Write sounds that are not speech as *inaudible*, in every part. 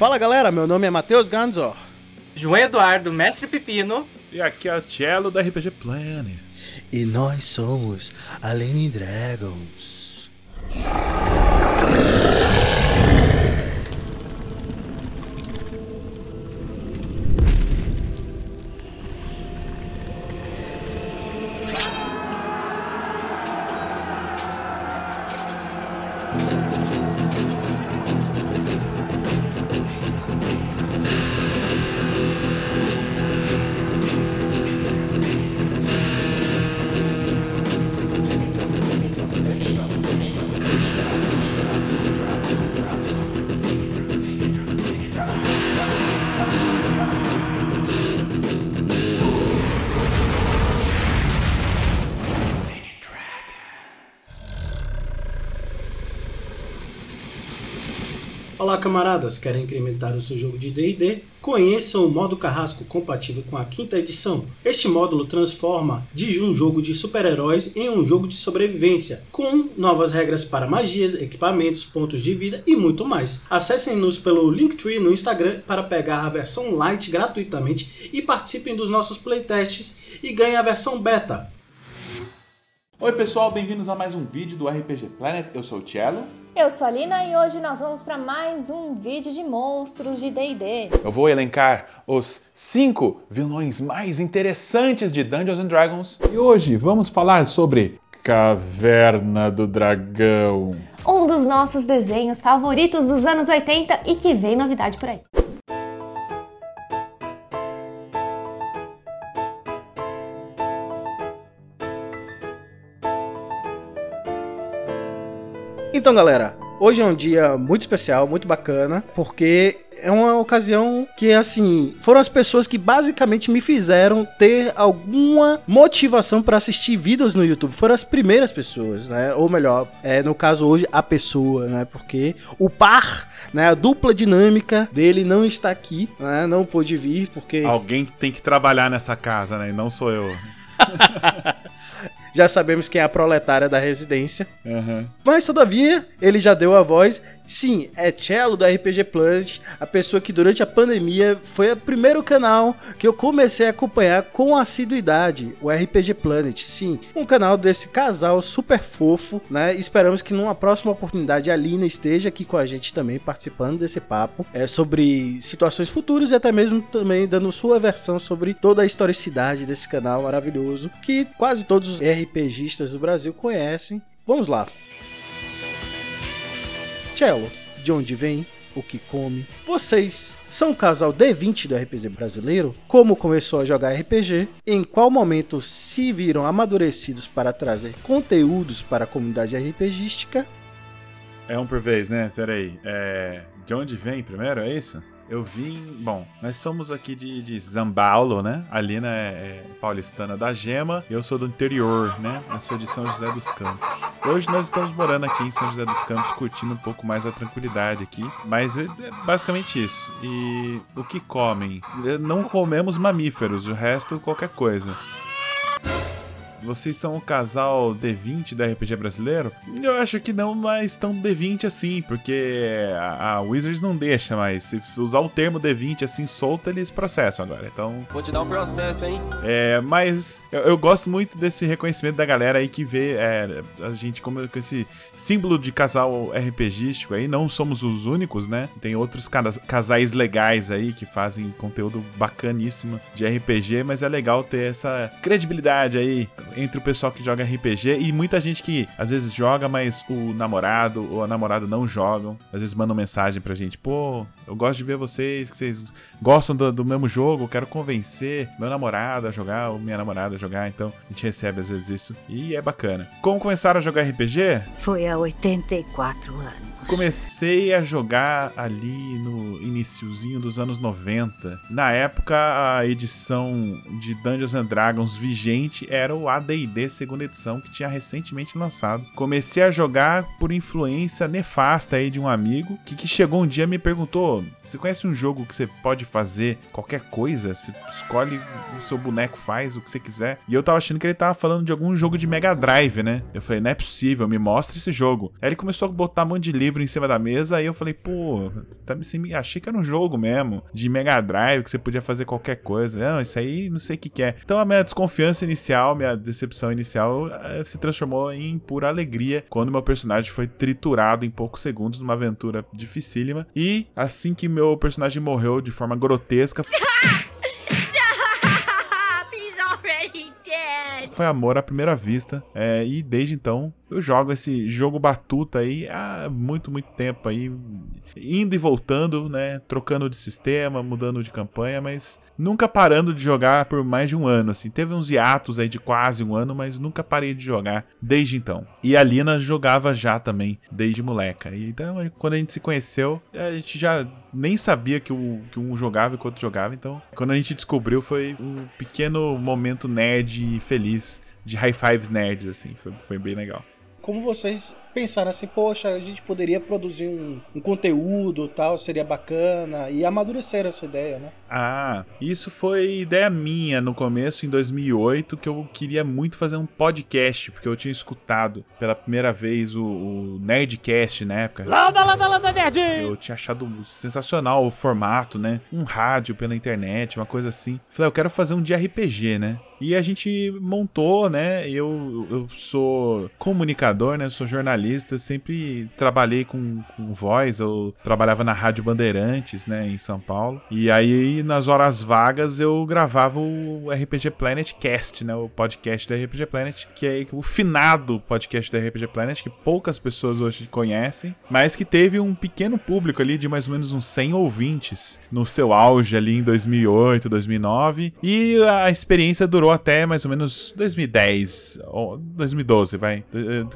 Fala galera, meu nome é Matheus Ganzor. João Eduardo, Mestre Pepino. E aqui é o Cello da RPG Planet. E nós somos Alien Dragons. Camaradas! Querem incrementar o seu jogo de D&D? Conheçam o modo Carrasco compatível com a quinta edição. Este módulo transforma de um jogo de super-heróis em um jogo de sobrevivência, com novas regras para magias, equipamentos, pontos de vida e muito mais. Acessem-nos pelo Linktree no Instagram para pegar a versão light gratuitamente e participem dos nossos playtests e ganhem a versão beta. Oi pessoal, bem-vindos a mais um vídeo do RPG Planet. Eu sou o Cello. Eu sou a Lina e hoje nós vamos para mais um vídeo de monstros de D&D. Eu vou elencar os cinco vilões mais interessantes de Dungeons and Dragons e hoje vamos falar sobre Caverna do Dragão. Um dos nossos desenhos favoritos dos anos 80 e que vem novidade por aí. Então, galera, hoje é um dia muito especial, muito bacana, porque é uma ocasião que, assim, foram as pessoas que basicamente me fizeram ter alguma motivação para assistir vídeos no YouTube. Foram as primeiras pessoas, né? Ou melhor, é, no caso hoje, a pessoa, né? Porque o par, né? A dupla dinâmica dele não está aqui, né? Não pôde vir, porque. Alguém tem que trabalhar nessa casa, né? E não sou eu. *laughs* *laughs* já sabemos quem é a proletária da residência. Uhum. Mas, todavia, ele já deu a voz. Sim, é Cello do RPG Planet, a pessoa que durante a pandemia foi o primeiro canal que eu comecei a acompanhar com assiduidade, o RPG Planet. Sim, um canal desse casal super fofo, né? Esperamos que numa próxima oportunidade a Lina esteja aqui com a gente também participando desse papo é sobre situações futuras e até mesmo também dando sua versão sobre toda a historicidade desse canal maravilhoso que quase todos os RPGistas do Brasil conhecem. Vamos lá. Cello, de onde vem, o que come. Vocês são um casal D20 do RPG brasileiro? Como começou a jogar RPG? Em qual momento se viram amadurecidos para trazer conteúdos para a comunidade RPGística? É um por vez, né? Peraí. É... De onde vem primeiro, é isso? Eu vim. Bom, nós somos aqui de, de Zambaulo, né? A Lina é, é, paulistana da Gema. Eu sou do interior, né? Eu sou de São José dos Campos. Hoje nós estamos morando aqui em São José dos Campos, curtindo um pouco mais a tranquilidade aqui. Mas é, é basicamente isso. E o que comem? Não comemos mamíferos, o resto qualquer coisa. Vocês são o casal D20 da RPG brasileiro? Eu acho que não mais tão D20 assim, porque a, a Wizards não deixa mais. Se usar o termo D20 assim solto, eles processam agora. Então. Vou te dar um processo, hein? É, mas eu, eu gosto muito desse reconhecimento da galera aí que vê é, a gente como com esse símbolo de casal RPGístico aí. Não somos os únicos, né? Tem outros casais legais aí que fazem conteúdo bacaníssimo de RPG, mas é legal ter essa credibilidade aí entre o pessoal que joga RPG e muita gente que às vezes joga, mas o namorado ou a namorada não jogam. Às vezes mandam mensagem pra gente: pô, eu gosto de ver vocês, que vocês gostam do, do mesmo jogo, quero convencer meu namorado a jogar ou minha namorada a jogar. Então a gente recebe às vezes isso e é bacana. Como começaram a jogar RPG? Foi há 84 anos. Comecei a jogar ali no iniciozinho dos anos 90. Na época, a edição de Dungeons and Dragons vigente era o D&D segunda edição que tinha recentemente lançado. Comecei a jogar por influência nefasta aí de um amigo que, que chegou um dia e me perguntou: "Você conhece um jogo que você pode fazer qualquer coisa? Você escolhe o seu boneco faz o que você quiser". E eu tava achando que ele tava falando de algum jogo de Mega Drive, né? Eu falei: "Não é possível, me mostra esse jogo". Aí ele começou a botar um monte de livro em cima da mesa, aí eu falei: "Pô, tá, assim, achei que era um jogo mesmo de Mega Drive que você podia fazer qualquer coisa". Não, isso aí não sei o que, que é. Então a minha desconfiança inicial, minha decepção inicial eh, se transformou em pura alegria quando meu personagem foi triturado em poucos segundos numa aventura dificílima. E assim que meu personagem morreu de forma grotesca. *laughs* Foi amor à primeira vista. É, e desde então eu jogo esse jogo batuta aí há muito, muito tempo aí. Indo e voltando, né? Trocando de sistema, mudando de campanha, mas nunca parando de jogar por mais de um ano, assim. Teve uns hiatos aí de quase um ano, mas nunca parei de jogar desde então. E a Lina jogava já também, desde moleca. Então, quando a gente se conheceu, a gente já nem sabia que, o, que um jogava e que o outro jogava. Então, quando a gente descobriu, foi um pequeno momento nerd feliz, de high fives nerds, assim. Foi, foi bem legal como vocês pensaram assim, poxa, a gente poderia produzir um, um conteúdo tal, seria bacana, e amadureceram essa ideia, né? Ah, isso foi ideia minha no começo, em 2008, que eu queria muito fazer um podcast, porque eu tinha escutado pela primeira vez o, o Nerdcast na época. Landa, landa, landa, nerd! Eu tinha achado sensacional o formato, né? Um rádio pela internet, uma coisa assim. Falei, eu quero fazer um de RPG, né? E a gente montou, né? Eu, eu sou comunicador, né? Eu sou jornalista jornalista, eu sempre trabalhei com, com voz, eu trabalhava na Rádio Bandeirantes, né, em São Paulo. E aí, nas horas vagas, eu gravava o RPG Planet Cast, né, o podcast da RPG Planet, que é o finado podcast da RPG Planet, que poucas pessoas hoje conhecem, mas que teve um pequeno público ali de mais ou menos uns 100 ouvintes no seu auge ali em 2008, 2009, e a experiência durou até mais ou menos 2010, ou 2012, vai,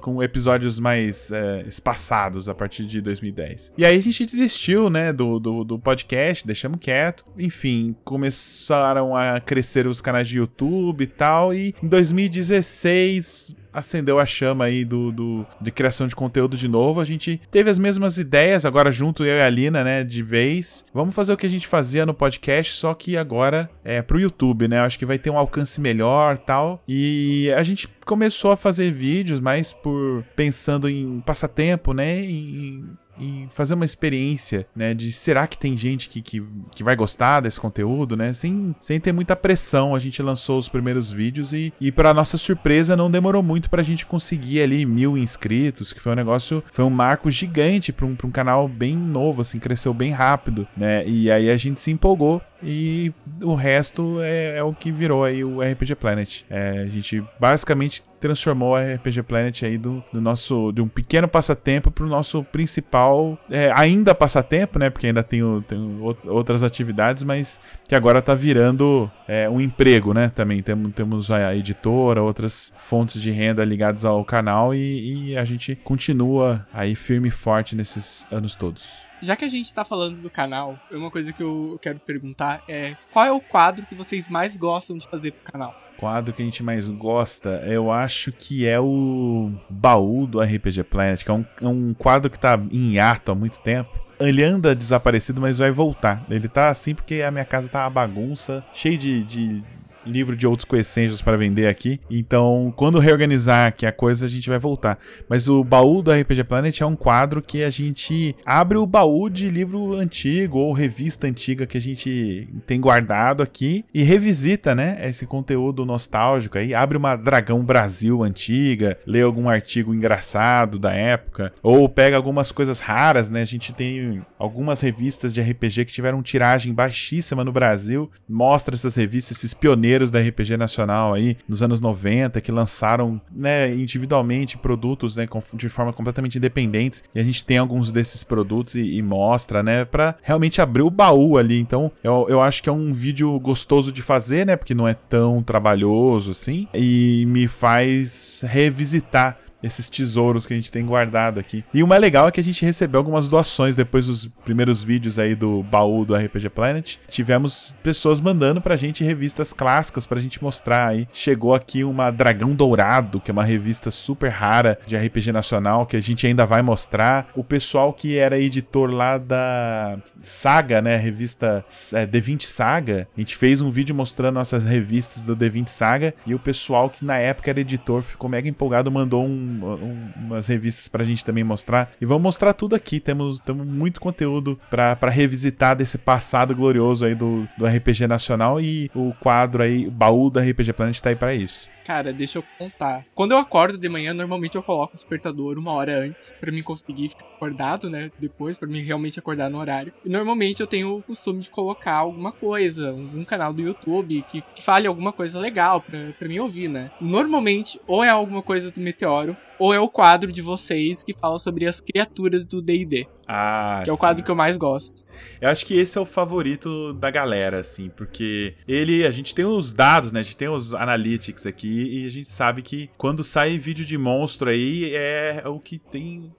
com episódios mais mais é, espaçados a partir de 2010. E aí a gente desistiu, né, do, do, do, podcast, deixamos quieto. Enfim, começaram a crescer os canais de YouTube e tal. E em 2016 acendeu a chama aí do, do, de criação de conteúdo de novo. A gente teve as mesmas ideias, agora junto eu e a Lina, né, de vez. Vamos fazer o que a gente fazia no podcast, só que agora é pro YouTube, né? Acho que vai ter um alcance melhor tal. E a gente começou a fazer vídeos mais por pensando em passatempo, né? Em, e fazer uma experiência, né? De será que tem gente que, que, que vai gostar desse conteúdo, né? Sem, sem ter muita pressão, a gente lançou os primeiros vídeos e, e para nossa surpresa, não demorou muito pra gente conseguir ali mil inscritos, que foi um negócio, foi um marco gigante pra um, um canal bem novo, assim, cresceu bem rápido, né? E aí a gente se empolgou e o resto é, é o que virou aí o RPG Planet. É, a gente basicamente transformou a RPG Planet aí do, do nosso de um pequeno passatempo para o nosso principal é, ainda passatempo, né? Porque ainda tem, o, tem outras atividades, mas que agora está virando é, um emprego, né? Também temos, temos a editora, outras fontes de renda ligadas ao canal e, e a gente continua aí firme e forte nesses anos todos. Já que a gente tá falando do canal, uma coisa que eu quero perguntar é qual é o quadro que vocês mais gostam de fazer pro canal? quadro que a gente mais gosta, eu acho que é o baú do RPG Planet, que é um, é um quadro que tá em ato há muito tempo. Ele anda desaparecido, mas vai voltar. Ele tá assim porque a minha casa tá uma bagunça, cheio de, de livro de outros coessentials para vender aqui. Então, quando reorganizar aqui a coisa, a gente vai voltar. Mas o baú do RPG Planet é um quadro que a gente abre o baú de livro antigo ou revista antiga que a gente tem guardado aqui e revisita, né, esse conteúdo nostálgico aí, abre uma Dragão Brasil antiga, lê algum artigo engraçado da época ou pega algumas coisas raras, né? A gente tem algumas revistas de RPG que tiveram tiragem baixíssima no Brasil, mostra essas revistas, esses pioneiros pioneiros da RPG nacional aí nos anos 90 que lançaram, né, individualmente produtos, né, de forma completamente independentes. E a gente tem alguns desses produtos e, e mostra, né, para realmente abrir o baú ali. Então, eu, eu acho que é um vídeo gostoso de fazer, né, porque não é tão trabalhoso assim e me faz revisitar esses tesouros que a gente tem guardado aqui. E o mais legal é que a gente recebeu algumas doações depois dos primeiros vídeos aí do baú do RPG Planet. Tivemos pessoas mandando pra gente revistas clássicas pra gente mostrar aí. Chegou aqui uma Dragão Dourado, que é uma revista super rara de RPG nacional que a gente ainda vai mostrar. O pessoal que era editor lá da Saga, né, revista é, D20 Saga, a gente fez um vídeo mostrando nossas revistas do D20 Saga e o pessoal que na época era editor ficou mega empolgado, mandou um, um, umas revistas pra gente também mostrar. E vamos mostrar tudo aqui, temos, temos muito conteúdo pra, pra revisitar desse passado glorioso aí do, do RPG nacional e o quadro aí, o baú da RPG Planet tá aí pra isso. Cara, deixa eu contar. Quando eu acordo de manhã, normalmente eu coloco o despertador uma hora antes para mim conseguir ficar acordado, né? Depois, para mim realmente acordar no horário. E normalmente eu tenho o costume de colocar alguma coisa, um canal do YouTube que, que fale alguma coisa legal pra, pra mim ouvir, né? Normalmente, ou é alguma coisa do Meteoro, ou é o quadro de vocês que fala sobre as criaturas do D&D. Ah, que é o sim. quadro que eu mais gosto. Eu acho que esse é o favorito da galera, assim, porque ele, a gente tem os dados, né? A gente tem os analytics aqui e a gente sabe que quando sai vídeo de monstro aí é o que tem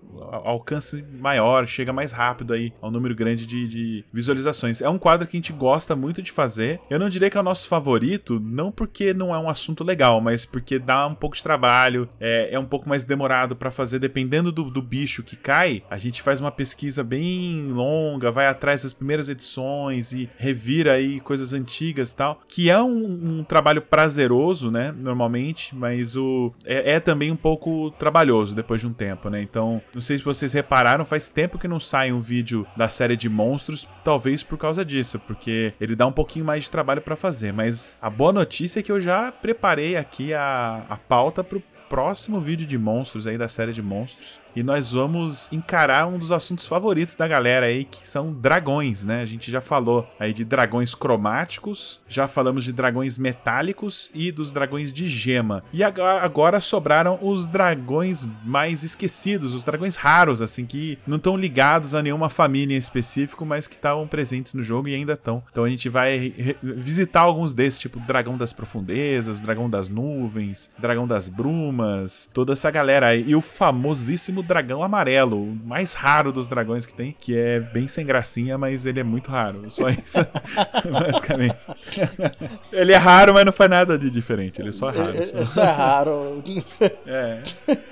alcance maior, chega mais rápido aí ao número grande de, de visualizações. É um quadro que a gente gosta muito de fazer. Eu não diria que é o nosso favorito, não porque não é um assunto legal, mas porque dá um pouco de trabalho, é, é um pouco mais demorado para fazer, dependendo do, do bicho que cai. A gente faz uma pesquisa bem longa, vai atrás das primeiras edições e revira aí coisas antigas tal, que é um, um trabalho prazeroso, né, normalmente, mas o é, é também um pouco trabalhoso depois de um tempo, né? Então, não sei se vocês repararam, faz tempo que não sai um vídeo da série de monstros, talvez por causa disso, porque ele dá um pouquinho mais de trabalho para fazer. Mas a boa notícia é que eu já preparei aqui a, a pauta pro próximo vídeo de monstros aí da série de monstros. E nós vamos encarar um dos assuntos favoritos da galera aí, que são dragões, né? A gente já falou aí de dragões cromáticos, já falamos de dragões metálicos e dos dragões de gema. E agora, sobraram os dragões mais esquecidos, os dragões raros, assim, que não estão ligados a nenhuma família em específico, mas que estavam presentes no jogo e ainda estão. Então a gente vai visitar alguns desses, tipo dragão das profundezas, dragão das nuvens, dragão das brumas, toda essa galera aí. E o famosíssimo dragão amarelo, o mais raro dos dragões que tem, que é bem sem gracinha, mas ele é muito raro. Só isso, *laughs* basicamente. ele é raro, mas não faz nada de diferente. Ele é só raro. É, é só raro. é.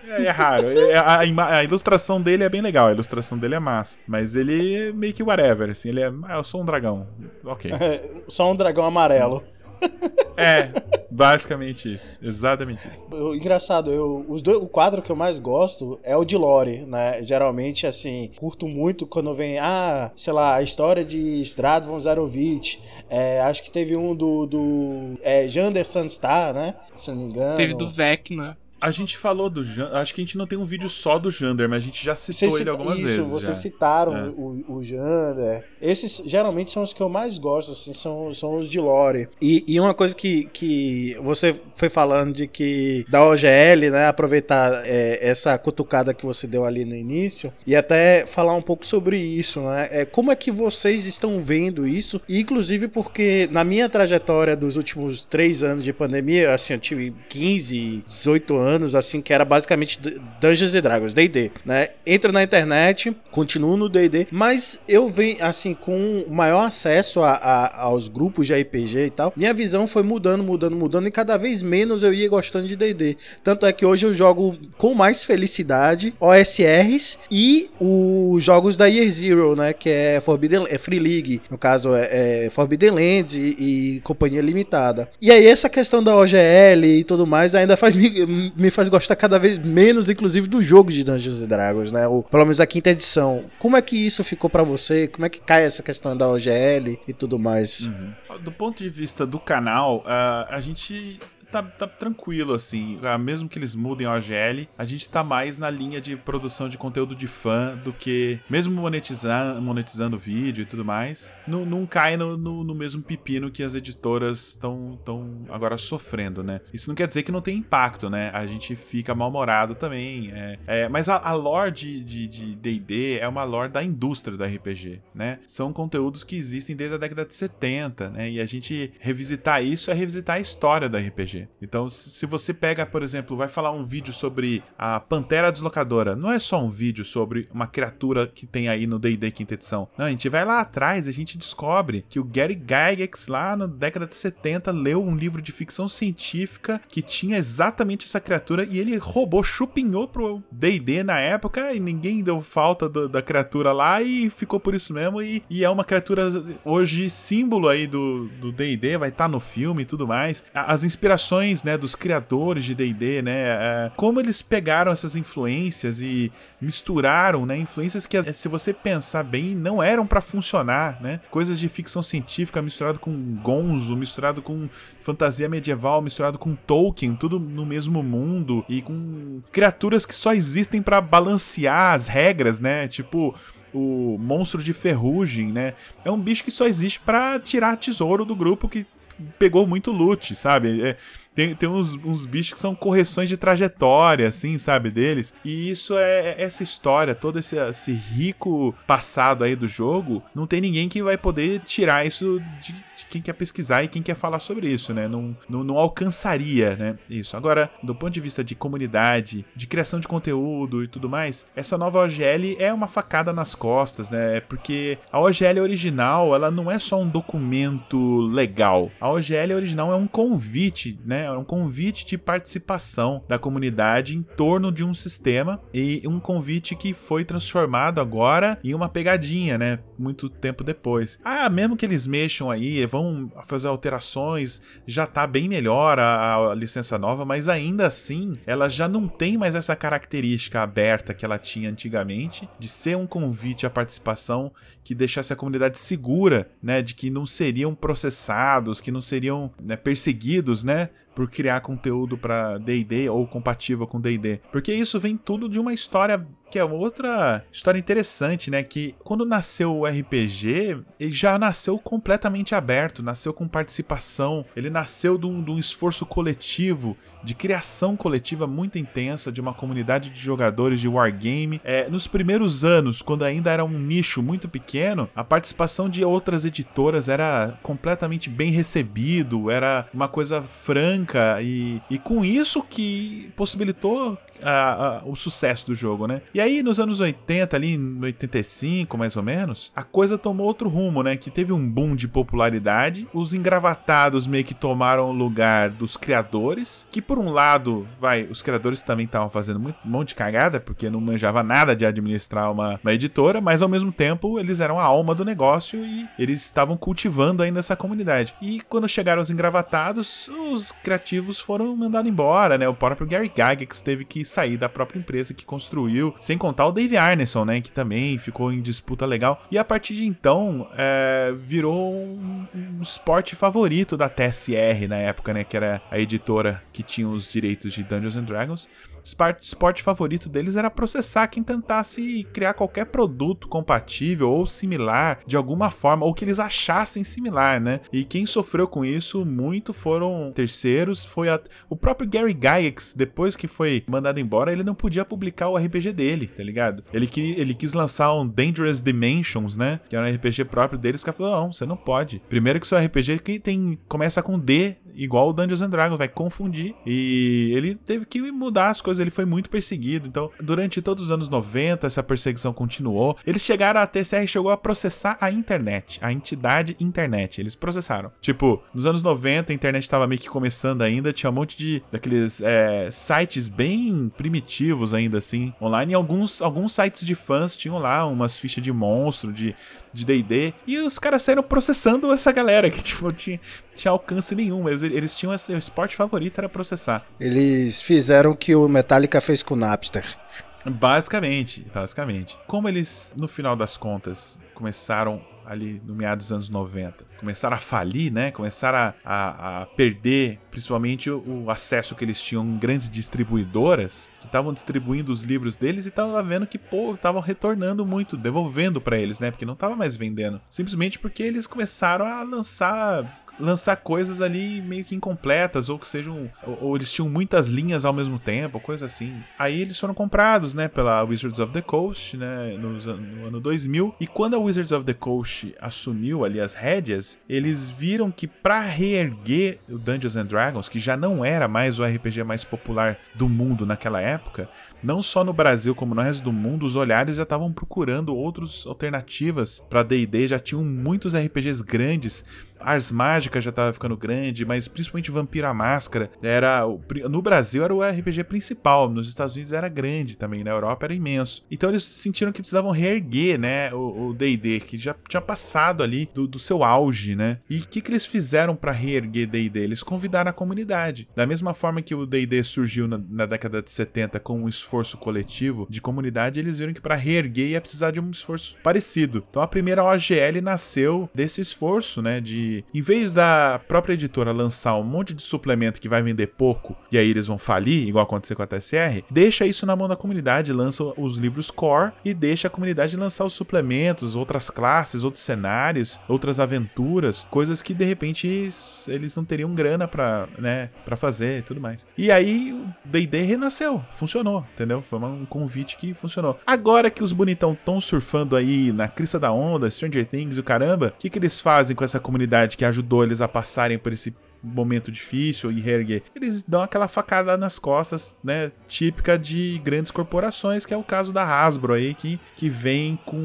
É, é raro. É, a, a, a, ilustração dele é bem legal, a ilustração dele é massa. Mas ele é meio que whatever, assim. Ele é. Ah, eu sou um dragão. Ok. É, *laughs* só um dragão amarelo. É, basicamente isso. Exatamente isso. O, engraçado, eu, os dois, o quadro que eu mais gosto é o de Lore, né? Geralmente, assim, curto muito quando vem, ah, sei lá, a história de Stradvon Zarovich. É, acho que teve um do, do é, Jander Sunstar, né? Se não me engano. Teve do Vecna. A gente falou do Jander. Acho que a gente não tem um vídeo só do Jander, mas a gente já citou ele algumas isso, vezes. Isso, vocês já. citaram É. o, o Jander. Esses geralmente são os que eu mais gosto, assim, são, são os de Lore. E, e uma coisa que, que você foi falando de que da OGL, né? Aproveitar é, essa cutucada que você deu ali no início e até falar um pouco sobre isso, né? É, como é que vocês estão vendo isso? E, inclusive porque na minha trajetória dos últimos três anos de pandemia, assim, eu tive 15, 18 anos anos, assim, que era basicamente Dungeons and Dragons, D&D, né? Entro na internet, continuo no D&D, mas eu venho, assim, com maior acesso a, a, aos grupos de RPG e tal, minha visão foi mudando, mudando, mudando, e cada vez menos eu ia gostando de D&D. Tanto é que hoje eu jogo com mais felicidade OSRs e os jogos da Year Zero, né? Que é Forbidden é Free League, no caso é, é Forbidden Lands e, e Companhia Limitada. E aí essa questão da OGL e tudo mais ainda faz me, me faz gostar cada vez menos, inclusive, do jogo de Dungeons Dragons, né? Ou pelo menos a quinta edição. Como é que isso ficou para você? Como é que cai essa questão da OGL e tudo mais? Uhum. Do ponto de vista do canal, uh, a gente Tá, tá, tranquilo, assim. Mesmo que eles mudem a OGL, a gente tá mais na linha de produção de conteúdo de fã do que. Mesmo monetizando, monetizando o vídeo e tudo mais, não, não cai no, no, no mesmo pepino que as editoras estão tão agora sofrendo, né? Isso não quer dizer que não tem impacto, né? A gente fica mal-humorado também. É, é, mas a, a lore de DD é uma lore da indústria do RPG, né? São conteúdos que existem desde a década de 70, né? E a gente revisitar isso é revisitar a história do RPG. Então, se você pega, por exemplo, vai falar um vídeo sobre a Pantera Deslocadora, não é só um vídeo sobre uma criatura que tem aí no D&D quinta edição. Não, a gente vai lá atrás e a gente descobre que o Gary Gygax lá na década de 70 leu um livro de ficção científica que tinha exatamente essa criatura e ele roubou, chupinhou pro D&D na época e ninguém deu falta do- da criatura lá e ficou por isso mesmo e, e é uma criatura hoje símbolo aí do D&D, vai estar no filme e tudo mais. As inspirações, né, dos criadores de D&D, né, é, como eles pegaram essas influências e misturaram, né, influências que se você pensar bem não eram pra funcionar, né? Coisas de ficção científica misturado com gonzo, misturado com fantasia medieval, misturado com Tolkien, tudo no mesmo mundo e com criaturas que só existem pra balancear as regras, né? Tipo o monstro de ferrugem, né? É um bicho que só existe pra tirar tesouro do grupo que pegou muito loot, sabe? É, tem, tem uns, uns bichos que são correções de trajetória, assim, sabe, deles. E isso é essa história, todo esse, esse rico passado aí do jogo, não tem ninguém que vai poder tirar isso de, de quem quer pesquisar e quem quer falar sobre isso, né? Não, não, não alcançaria, né? Isso. Agora, do ponto de vista de comunidade, de criação de conteúdo e tudo mais, essa nova OGL é uma facada nas costas, né? Porque a OGL original, ela não é só um documento legal. A OGL original é um convite, né? É um convite de participação da comunidade em torno de um sistema e um convite que foi transformado agora em uma pegadinha, né? Muito tempo depois. Ah, mesmo que eles mexam aí, vão fazer alterações, já tá bem melhor a, a licença nova, mas ainda assim ela já não tem mais essa característica aberta que ela tinha antigamente de ser um convite à participação que deixasse a comunidade segura, né? De que não seriam processados, que não seriam né, perseguidos, né? por criar conteúdo para D&D ou compatível com D&D. Porque isso vem tudo de uma história que é outra história interessante, né? Que quando nasceu o RPG, ele já nasceu completamente aberto, nasceu com participação, ele nasceu de um, de um esforço coletivo, de criação coletiva muito intensa, de uma comunidade de jogadores de wargame. É, nos primeiros anos, quando ainda era um nicho muito pequeno, a participação de outras editoras era completamente bem recebido, era uma coisa franca e, e com isso que possibilitou a- a- o sucesso do jogo, né? E aí, nos anos 80, ali em 85, mais ou menos, a coisa tomou outro rumo, né? Que teve um boom de popularidade. Os engravatados meio que tomaram o lugar dos criadores, que por um lado, vai, os criadores também estavam fazendo um monte de cagada, porque não manjava nada de administrar uma, uma editora, mas ao mesmo tempo eles eram a alma do negócio e eles estavam cultivando ainda essa comunidade. E quando chegaram os engravatados, os criativos foram mandados embora, né? O próprio Gary Gygax teve que sair da própria empresa que construiu, sem contar o Dave Arneson, né? Que também ficou em disputa legal. E a partir de então, é, virou esporte favorito da TSR na época, né? Que era a editora que tinha os direitos de Dungeons and Dragons. Esporte, favorito deles era processar quem tentasse criar qualquer produto compatível ou similar de alguma forma, ou que eles achassem similar, né? E quem sofreu com isso muito foram terceiros. Foi a- o próprio Gary Gygax, depois que foi mandado embora, ele não podia publicar o RPG dele, tá ligado? Ele, que, ele quis lançar um Dangerous Dimensions, né? Que era um RPG próprio deles. Os caras falaram: não, você não pode. Primeiro que seu RPG que tem, começa com D, igual o Dungeons and Dragons, vai confundir. E ele teve que mudar as coisas, ele foi muito perseguido. Então, durante todos os anos 90, essa perseguição continuou. Eles chegaram, a TCR chegou a processar a internet, a entidade internet. Eles processaram. Tipo, nos anos 90, a internet estava meio que começando ainda, tinha um monte de daqueles é, sites bem primitivos ainda assim, online. E alguns, alguns sites de fãs tinham lá umas fichas de monstro, de de D&D, e os caras saíram processando essa galera que, *laughs* tipo, tinha, tinha alcance nenhum, mas eles tinham esse o esporte favorito era processar. Eles fizeram o que o Metallica fez com o Napster. Basicamente, basicamente. Como eles, no final das contas, começaram ali no meados dos anos 90, começaram a falir, né? Começaram a, a, a perder, principalmente o, o acesso que eles tinham em grandes distribuidoras que estavam distribuindo os livros deles e estavam vendo que, pô, estavam retornando muito, devolvendo pra eles, né? Porque não tava mais vendendo. Simplesmente porque eles começaram a lançar lançar coisas ali meio que incompletas, ou que sejam. Ou, ou eles tinham muitas linhas ao mesmo tempo, coisa assim. Aí eles foram comprados, né, pela Wizards of the Coast, né, an- no ano 2000. E quando a Wizards of the Coast assumiu ali as rédeas, eles viram que pra reerguer o Dungeons and Dragons, que já não era mais o RPG mais popular do mundo naquela época, não só no Brasil como no resto do mundo, os olhares já estavam procurando outras alternativas para D&D, já tinham muitos RPGs grandes. Ars Mágica já tava ficando grande, mas principalmente Vampiro à Máscara era no Brasil era o RPG principal, nos Estados Unidos era grande também, na Europa era imenso. Então eles sentiram que precisavam reerguer, né, o o D&D que já tinha passado ali do, do seu auge, né? E o que que eles fizeram para reerguer D&D? Eles convidaram a comunidade. Da mesma forma que o D&D surgiu na, na década de 70 com um esforço coletivo de comunidade, eles viram que para reerguer ia precisar de um esforço parecido. Então a primeira OGL nasceu desse esforço, né, de em vez da própria editora lançar um monte de suplemento que vai vender pouco e aí eles vão falir, igual aconteceu com a TSR, deixa isso na mão da comunidade, lança os livros core e deixa a comunidade lançar os suplementos, outras classes, outros cenários, outras aventuras, coisas que de repente eles- não teriam grana pra, né, pra fazer e tudo mais. E aí o D&D renasceu, funcionou, entendeu? Foi um convite que funcionou. Agora que os bonitão estão surfando aí na crista da onda, Stranger Things e o caramba, o que, que eles fazem com essa comunidade que ajudou eles a passarem por esse momento difícil e reerguer. Eles dão aquela facada nas costas, né? Típica de grandes corporações, que é o caso da Hasbro aí, que, que vem com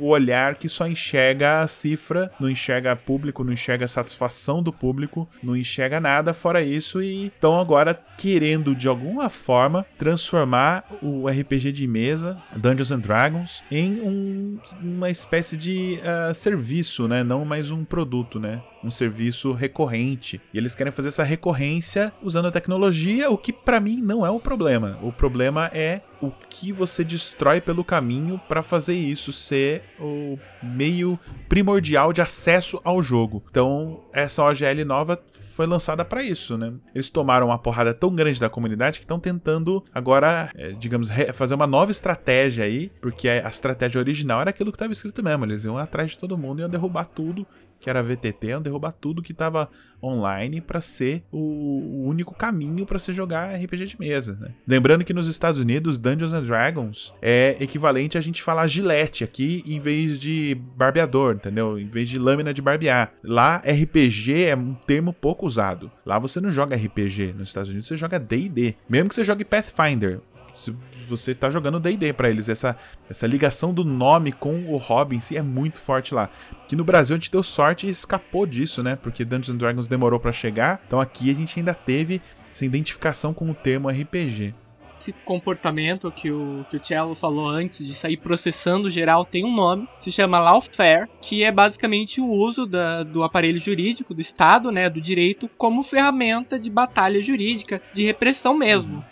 o olhar que só enxerga a cifra, não enxerga público, não enxerga a satisfação do público, não enxerga nada fora isso e estão agora querendo de alguma forma transformar o RPG de mesa, Dungeons and Dragons, em um- uma espécie de ah, serviço, né? Não mais um produto, né? Um serviço recorrente. E eles querem fazer essa recorrência usando a tecnologia, o que pra mim não é o problema. O problema é o que você destrói pelo caminho pra fazer isso ser o meio primordial de acesso ao jogo. Então, essa OGL nova foi lançada pra isso, né? Eles tomaram uma porrada tão grande da comunidade que estão tentando agora, é, digamos, fazer uma nova estratégia aí, porque a estratégia original era aquilo que estava escrito mesmo. Eles iam atrás de todo mundo, iam derrubar tudo que era VTT, iam derrubar tudo que estava online pra ser o, único caminho pra se jogar RPG de mesa, né? Lembrando que nos Estados Unidos, Dungeons and Dragons é equivalente a gente falar gilete aqui em vez de barbeador, entendeu? Em vez de lâmina de barbear. Lá, RPG é um termo pouco usado. Lá você não joga RPG. Nos Estados Unidos você joga D&D. Mesmo que você jogue Pathfinder. Se você tá jogando D&D pra eles. Essa, essa ligação do nome com o em si é muito forte lá. Que no Brasil a gente deu sorte e escapou disso, né? Porque Dungeons and Dragons demorou pra chegar. Então aqui a gente ainda teve essa identificação com o termo RPG. Esse comportamento que o, que o Cello falou antes de sair processando geral tem um nome, se chama lawfare, que é basicamente o uso da- do aparelho jurídico do Estado, né, do direito, como ferramenta de batalha jurídica, de repressão mesmo.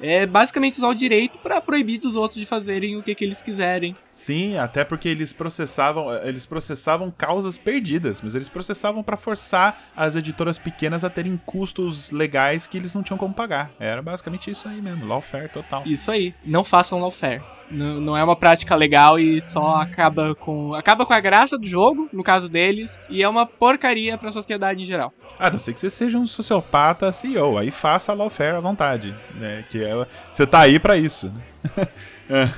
É basicamente usar o direito para proibir dos outros de fazerem o que, que eles quiserem. Sim, até porque eles processavam, eles processavam causas perdidas, mas eles processavam pra forçar as editoras pequenas a terem custos legais que eles não tinham como pagar. Era basicamente isso aí mesmo, lawfare total. Isso aí. Não façam lawfare. Não, não é uma prática legal e só acaba com acaba com a graça do jogo, no caso deles, e é uma porcaria pra sociedade em geral. A não ser que você seja um sociopata CEO, aí faça a lawfare à vontade, né? Que é, você tá aí pra isso. né? *laughs* É,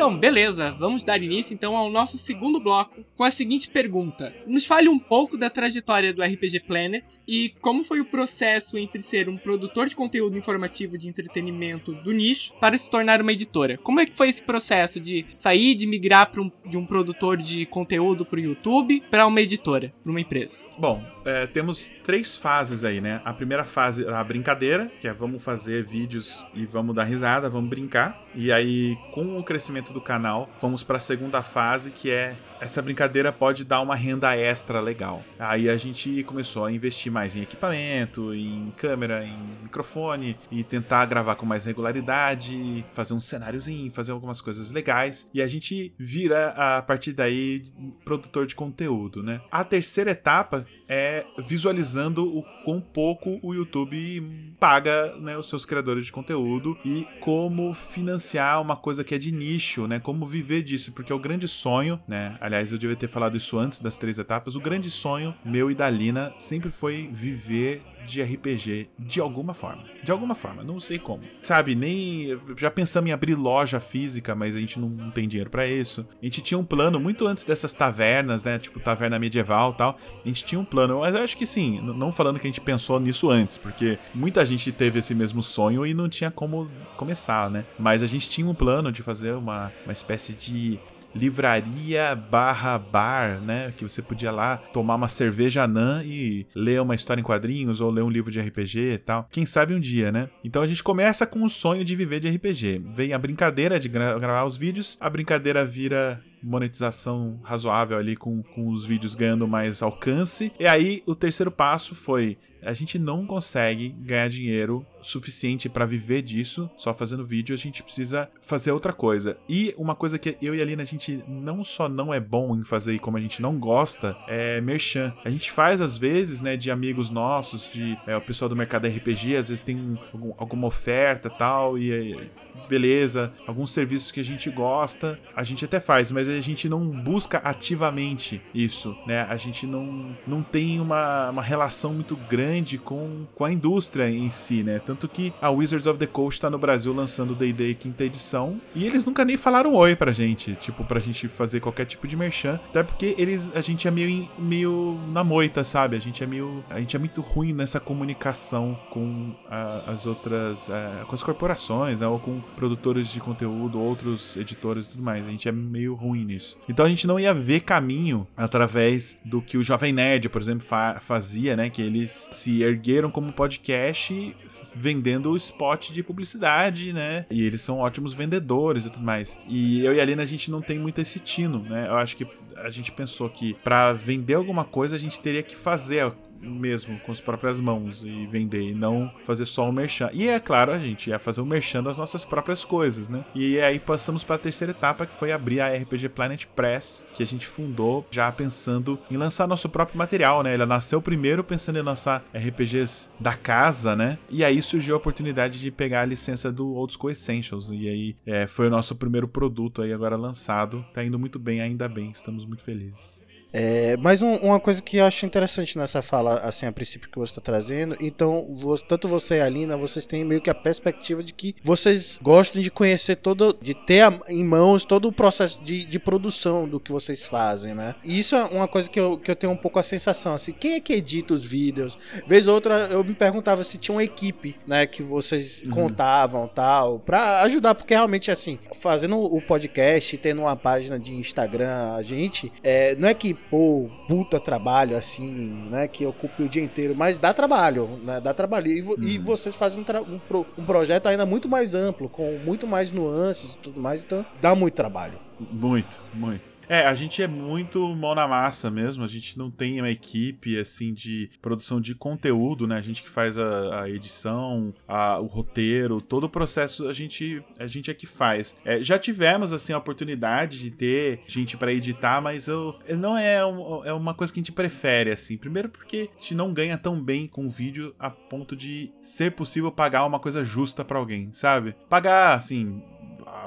Então, beleza, vamos dar início então ao nosso segundo bloco com a seguinte pergunta. Nos fale um pouco da trajetória do RPG Planet e como foi o processo entre ser um produtor de conteúdo informativo de entretenimento do nicho para se tornar uma editora. Como é que foi esse processo de sair, de migrar um- de um produtor de conteúdo para o YouTube para uma editora, para uma empresa? Bom, é, temos três fases aí, né? A primeira fase é a brincadeira, que é vamos fazer vídeos e vamos dar risada, vamos brincar. E aí, com o crescimento do canal, fomos para a segunda fase, que é essa brincadeira pode dar uma renda extra legal. Aí a gente começou a investir mais em equipamento, em câmera, em microfone e tentar gravar com mais regularidade, fazer um cenáriozinho, fazer algumas coisas legais. E a gente vira a partir daí produtor de conteúdo, né? A terceira etapa é visualizando o quão pouco o YouTube paga né, os seus criadores de conteúdo e como financiar uma coisa que é de nicho, né? Como viver disso, porque é o grande sonho, né? Aliás, eu devia ter falado isso antes das três etapas. O grande sonho meu e da Lina sempre foi viver de RPG de alguma forma. De alguma forma, não sei como. Sabe, nem. Já pensamos em abrir loja física, mas a gente não tem dinheiro para isso. A gente tinha um plano muito antes dessas tavernas, né? Tipo, taverna medieval tal. A gente tinha um plano, mas eu acho que sim. Não falando que a gente pensou nisso antes, porque muita gente teve esse mesmo sonho e não tinha como começar, né? Mas a gente tinha um plano de fazer uma, uma espécie de livraria barra bar, né? Que você podia lá tomar uma cerveja anã e ler uma história em quadrinhos ou ler um livro de RPG e tal. Quem sabe um dia, né? Então a gente começa com o sonho de viver de RPG. Vem a brincadeira de gra gravar os vídeos, a brincadeira vira monetização razoável ali com, com os vídeos ganhando mais alcance. E aí o terceiro passo foi a gente não consegue ganhar dinheiro suficiente para viver disso só fazendo vídeo, a gente precisa fazer outra coisa. E uma coisa que eu e a Lina a gente não só não é bom em fazer e como a gente não gosta é merchan. A gente faz às vezes, né, de amigos nossos, de é, o pessoal do mercado RPG, às vezes tem algum, alguma oferta tal e beleza, alguns serviços que a gente gosta, a gente até faz, mas a gente não busca ativamente isso, né? A gente não, não tem uma, uma relação muito grande com, com a indústria em si, né? Tanto que a Wizards of the Coast está no Brasil lançando D&D quinta edição e eles nunca nem falaram oi pra gente, tipo, pra gente fazer qualquer tipo de merchan, até porque eles, a gente é meio, meio na moita, sabe? A gente é meio, a gente é muito ruim nessa comunicação com a, as outras, a, com as corporações, né? Ou com produtores de conteúdo, outros editores e tudo mais. A gente é meio ruim nisso. Então a gente não ia ver caminho através do que o Jovem Nerd, por exemplo, fa fazia, né? Que eles se ergueram como podcast vendendo o spot de publicidade, né? E eles são ótimos vendedores e tudo mais. E eu e a Lena, a gente não tem muito esse tino, né? Eu acho que a gente pensou que para vender alguma coisa a gente teria que fazer mesmo com as próprias mãos e vender e não fazer só o merchan. E é claro, a gente ia fazer o merchan das nossas próprias coisas, né? E aí passamos para a terceira etapa que foi abrir a RPG Planet Press, que a gente fundou já pensando em lançar nosso próprio material, né? Ela nasceu primeiro pensando em lançar RPGs da casa, né? E aí surgiu a oportunidade de pegar a licença do Old School Essentials e aí é, foi o nosso primeiro produto aí agora lançado. Tá indo muito bem, ainda bem, estamos muito felizes. É, mas um, uma coisa que eu acho interessante nessa fala, assim, a princípio que você está trazendo, então, você, tanto você e a Lina, vocês têm meio que a perspectiva de que vocês gostam de conhecer todo, de ter em mãos todo o processo de, de produção do que vocês fazem, né? E isso é uma coisa que eu, que eu tenho um pouco a sensação, assim, quem é que edita os vídeos? Vez ou outra eu me perguntava se tinha uma equipe, né, que vocês uhum. contavam tal, para ajudar, porque realmente, assim, fazendo o podcast, tendo uma página de Instagram, a gente, é, não é que pô, puta trabalho assim, né? Que ocupe o dia inteiro, mas dá trabalho, né? Dá trabalho. E, uhum. e vocês fazem um, um, pro, um, projeto ainda muito mais amplo, com muito mais nuances e tudo mais, então dá muito trabalho. Muito, muito. É, a gente é muito mão na massa mesmo. A gente não tem uma equipe assim de produção de conteúdo, né? A gente que faz a, a edição, a, o roteiro, todo o processo a gente a gente é que faz. É, já tivemos assim a oportunidade de ter gente para editar, mas eu, não é, um, é uma coisa que a gente prefere assim. Primeiro porque a gente não ganha tão bem com o vídeo a ponto de ser possível pagar uma coisa justa para alguém, sabe? Pagar assim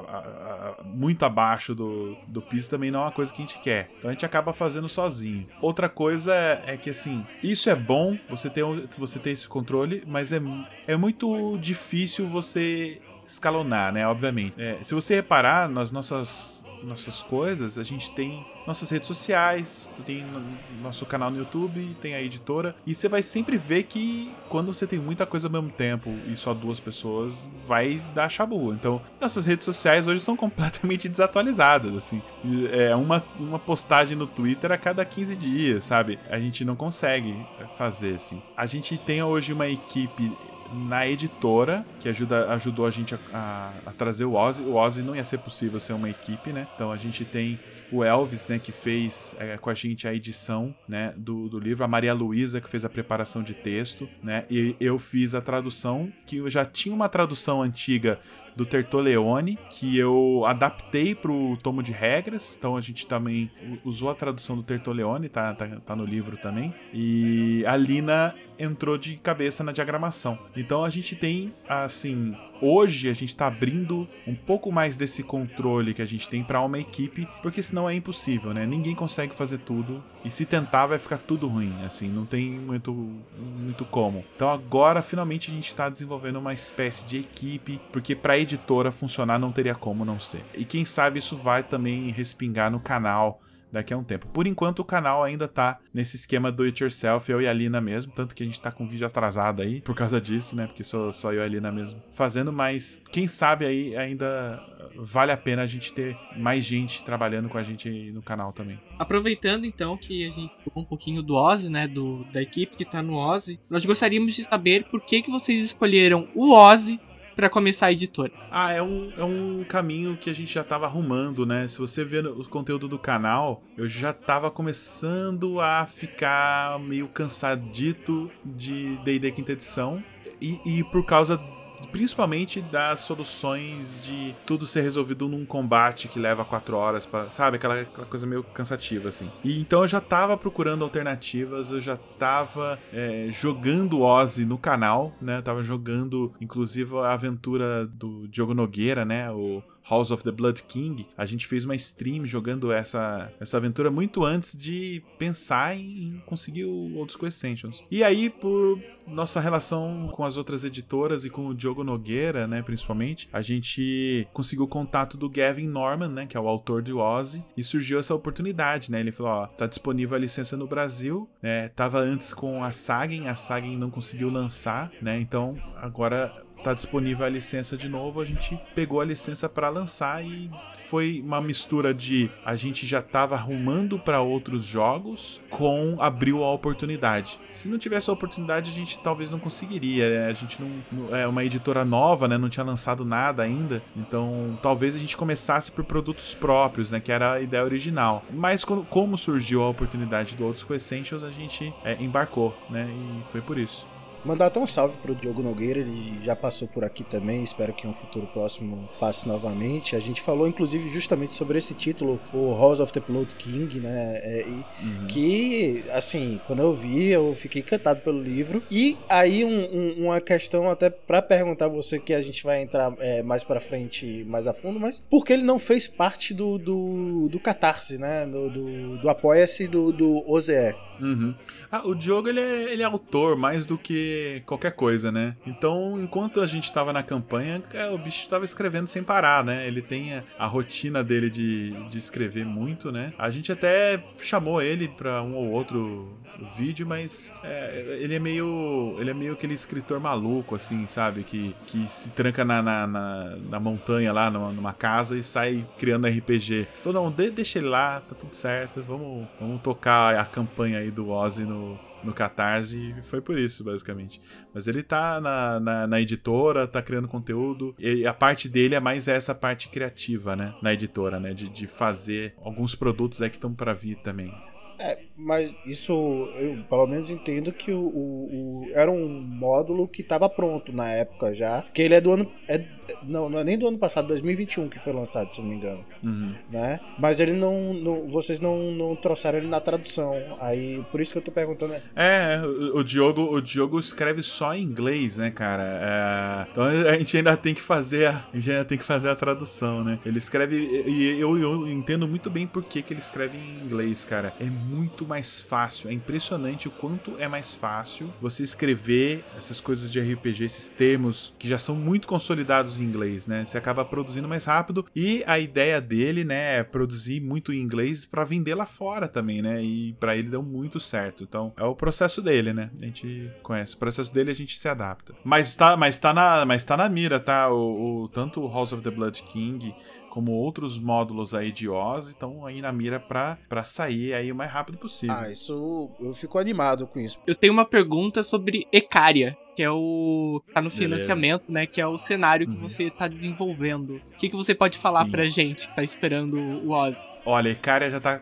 a, a, muito abaixo do, do piso também não é uma coisa que a gente quer. Então a gente acaba fazendo sozinho. Outra coisa é, é que assim, isso é bom, você ter, você ter esse controle, mas é, é muito difícil você escalonar, né? Obviamente. É, se você reparar nas nossas nossas coisas, a gente tem nossas redes sociais, tem nosso canal no YouTube, tem a editora, e você vai sempre ver que quando você tem muita coisa ao mesmo tempo e só duas pessoas, vai dar chabu. Então, nossas redes sociais hoje são *laughs* completamente desatualizadas, assim. É uma, uma postagem no Twitter a cada 15 dias, sabe? A gente não consegue fazer, assim. A gente tem hoje uma equipe na editora, que ajuda, ajudou a gente a, a, a trazer o Ozzy. O Ozzy não ia ser possível ser uma equipe, né? Então a gente tem o Elvis, né, que fez é, com a gente a edição, né, do, do livro, a Maria Luísa, que fez a preparação de texto, né, e eu fiz a tradução, que eu já tinha uma tradução antiga do Tertoleone, que eu adaptei pro tomo de regras. Então a gente também usou a tradução do Tertoleone, tá, tá, tá no livro também. E a Lina entrou de cabeça na diagramação. Então a gente tem, assim, hoje a gente está abrindo um pouco mais desse controle que a gente tem para uma equipe, porque senão é impossível, né? Ninguém consegue fazer tudo e se tentar vai ficar tudo ruim, assim, não tem muito muito como. Então agora finalmente a gente está desenvolvendo uma espécie de equipe, porque para editora funcionar não teria como não ser. E quem sabe isso vai também respingar no canal daqui a um tempo. Por enquanto, o canal ainda tá nesse esquema do it yourself, eu e a Lina mesmo. Tanto que a gente tá com vídeo atrasado aí por causa disso, né? Porque sou só eu e a Lina mesmo fazendo, mas quem sabe aí ainda vale a pena a gente ter mais gente trabalhando com a gente no canal também. Aproveitando então que a gente falou um pouquinho do Ozzy, né, do, da equipe que tá no Ozzy, nós gostaríamos de saber por que, que vocês escolheram o Ozzy para começar a editora? Ah, é um, é um caminho que a gente já estava arrumando, né? Se você ver o conteúdo do canal, eu já estava começando a ficar meio cansadito de D&D quinta edição. E, e por causa principalmente das soluções de tudo ser resolvido num combate que leva quatro horas para, sabe, aquela, aquela, coisa meio cansativa assim. E então eu já tava procurando alternativas, eu já tava é, jogando Ozzy no canal, né? Eu tava jogando, inclusive a aventura do Diogo Nogueira, né? O House of the Blood King, a gente fez uma stream jogando essa, essa aventura muito antes de pensar em conseguir o Old School. E aí, por nossa relação com as outras editoras e com o Diogo Nogueira, né, principalmente, a gente conseguiu o contato do Gavin Norman, né, que é o autor de Ozzy, e surgiu essa oportunidade, né? Ele falou, ó, tá disponível a licença no Brasil, né? Tava antes com a Sagen, a Sagen não conseguiu lançar, né? Então, agora tá disponível a licença de novo, a gente pegou a licença para lançar e foi uma mistura de a gente já tava arrumando para outros jogos com abriu a oportunidade. Se não tivesse a oportunidade, a gente talvez não conseguiria. Né? A gente não é uma editora nova, né? Não tinha lançado nada ainda. Então, talvez a gente começasse por produtos próprios, né? Que era a ideia original. Mas como surgiu a oportunidade do Outros Essentials, a gente é, embarcou, né? E foi por isso. Mandar até um salve pro Diogo Nogueira, ele já passou por aqui também, espero que em um futuro próximo passe novamente. A gente falou, inclusive, justamente sobre esse título, o House of the Blood King, né? É, e, uhum. Que, assim, quando eu vi, eu fiquei encantado pelo livro. E aí, um, um, uma questão até para perguntar a você, que a gente vai entrar é, mais para frente, mais a fundo, mas por que ele não fez parte do, do, do Catarse, né? Do, do, do Apoia-se do, do OZE? Uhum. Ah, o Diogo ele é, ele é autor mais do que qualquer coisa, né? Então, enquanto a gente tava na campanha, é, o bicho tava escrevendo sem parar, né? Ele tem a, a, rotina dele de, de escrever muito, né? A gente até chamou ele pra um ou outro vídeo, mas é, ele é meio. Ele é meio aquele escritor maluco, assim, sabe? Que, que se tranca na, na, na, na montanha lá, numa, numa, casa e sai criando RPG. Falou, não, de, deixa ele lá, tá tudo certo, vamos, vamos tocar a campanha aí do Ozzy no, no Catarse e foi por isso, basicamente. Mas ele tá na, na, na, editora, tá criando conteúdo, e a parte dele é mais essa parte criativa, né? Na editora, né? De, de fazer alguns produtos aí que estão para vir também. É, mas isso eu pelo menos entendo que o, o, o era um módulo que estava pronto na época já. Que ele é do ano. É, não, não é nem do ano passado, 2021 que foi lançado, se não me engano. Uhum. Né? Mas ele não, não. Vocês não, não trouxeram ele na tradução. Aí, por isso que eu tô perguntando. É, o, o Diogo, o Diogo escreve só em inglês, né, cara? É, então a gente ainda tem que fazer a, a gente ainda tem que fazer a tradução, né? Ele escreve. E eu, eu entendo muito bem por que, que ele escreve em inglês, cara. É muito mais fácil. É impressionante o quanto é mais fácil você escrever essas coisas de RPG, esses termos que já são muito consolidados em inglês, né? Você acaba produzindo mais rápido e a ideia dele, né, é produzir muito em inglês para vender lá fora também, né? E para ele deu muito certo. Então, é o processo dele, né? A gente conhece. O processo dele a gente se adapta. Mas tá, mas tá na, mas tá na mira, tá? O, o tanto House of the Blood King como outros módulos aí de Oz estão aí na mira pra, pra sair aí o mais rápido possível. Ah, isso eu fico animado com isso. Eu tenho uma pergunta sobre Ecaria, que é o. tá no Beleza. financiamento, né? Que é o cenário que Uhum. você tá desenvolvendo. O que, que você pode falar Sim. pra gente que tá esperando o Oz? Olha, Icaria já tá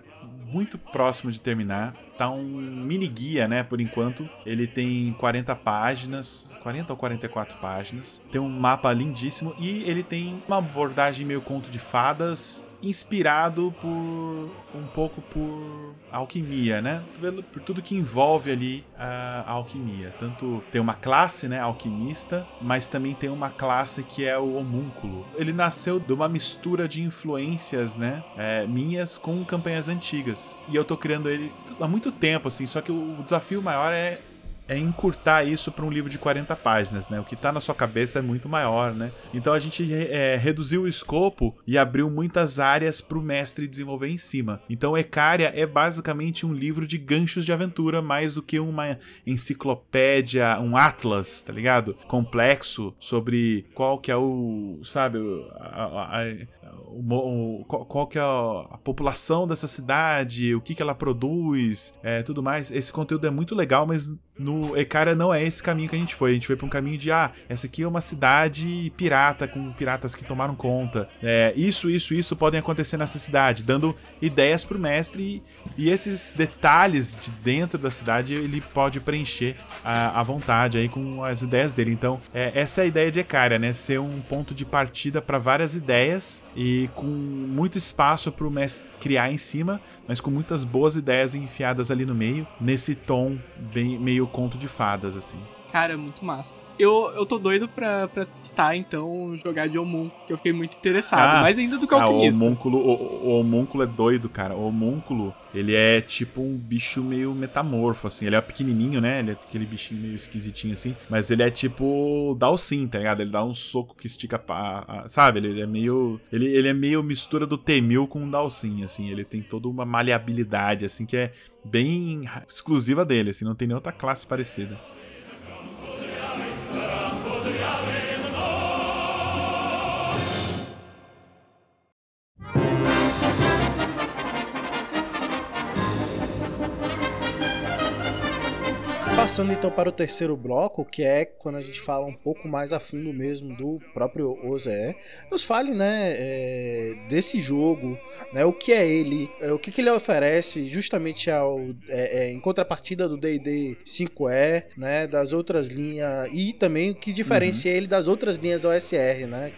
muito próximo de terminar. Tá um mini guia, né, por enquanto. Ele tem 40 páginas, 40 ou 44 páginas. Tem um mapa lindíssimo e ele tem uma abordagem meio conto de fadas, inspirado por um pouco por alquimia, né? Pelo- Por tudo que envolve ali a, a alquimia. Tanto tem uma classe, né, alquimista, mas também tem uma classe que é o homúnculo. Ele nasceu de uma mistura de influências, né, é, minhas com campanhas antigas. E eu tô criando ele há muito tempo, assim. Só que o desafio maior é é encurtar isso para um livro de 40 páginas, né? O que tá na sua cabeça é muito maior, né? Então a gente é, reduziu o escopo e abriu muitas áreas para o mestre desenvolver em cima. Então Ecaria é basicamente um livro de ganchos de aventura, mais do que uma enciclopédia, um atlas, tá ligado? Complexo sobre qual que é o, sabe, a- a- a- o qual, qual que é a, a população dessa cidade, o que que ela produz, é, tudo mais. Esse conteúdo é muito legal, mas no Ecaria não é esse caminho que a gente foi. A gente foi pra um caminho de, ah, essa aqui é uma cidade pirata, com piratas que tomaram conta. É, isso, isso, isso podem acontecer nessa cidade, dando ideias pro mestre e, e esses detalhes de dentro da cidade ele pode preencher à vontade aí com as ideias dele. Então, é, essa é a ideia de Ecaria, né? Ser um ponto de partida para várias ideias e com muito espaço pro mestre criar em cima, mas com muitas boas ideias enfiadas ali no meio, nesse tom bem meio conto de fadas, assim. Cara, muito massa. Eu, eu tô doido pra, pra testar, então, jogar de Omum, que eu fiquei muito interessado. Ah, mais ainda do que Ah, o homúnculo, o, o homúnculo é doido, cara. O homúnculo, ele é tipo um bicho meio metamorfo, assim. Ele é pequenininho, né? Ele é aquele bichinho meio esquisitinho, assim. Mas ele é tipo Dalsin, tá ligado? Ele dá um soco que estica, pa- a- sabe? Ele é meio... Ele, ele é meio mistura do Temil com o Dalsin, assim. Ele tem toda uma maleabilidade, assim, que é bem exclusiva dele, assim. Não tem nem outra classe parecida. Passando então para o terceiro bloco, que é quando a gente fala um pouco mais a fundo mesmo do próprio OZE, nos fale, né, é, desse jogo, né, o que é ele, é, o que, que ele oferece justamente ao, é, é, em contrapartida do D&D 5e, né, das outras linhas e também o que diferencia ele das outras linhas OSR, né?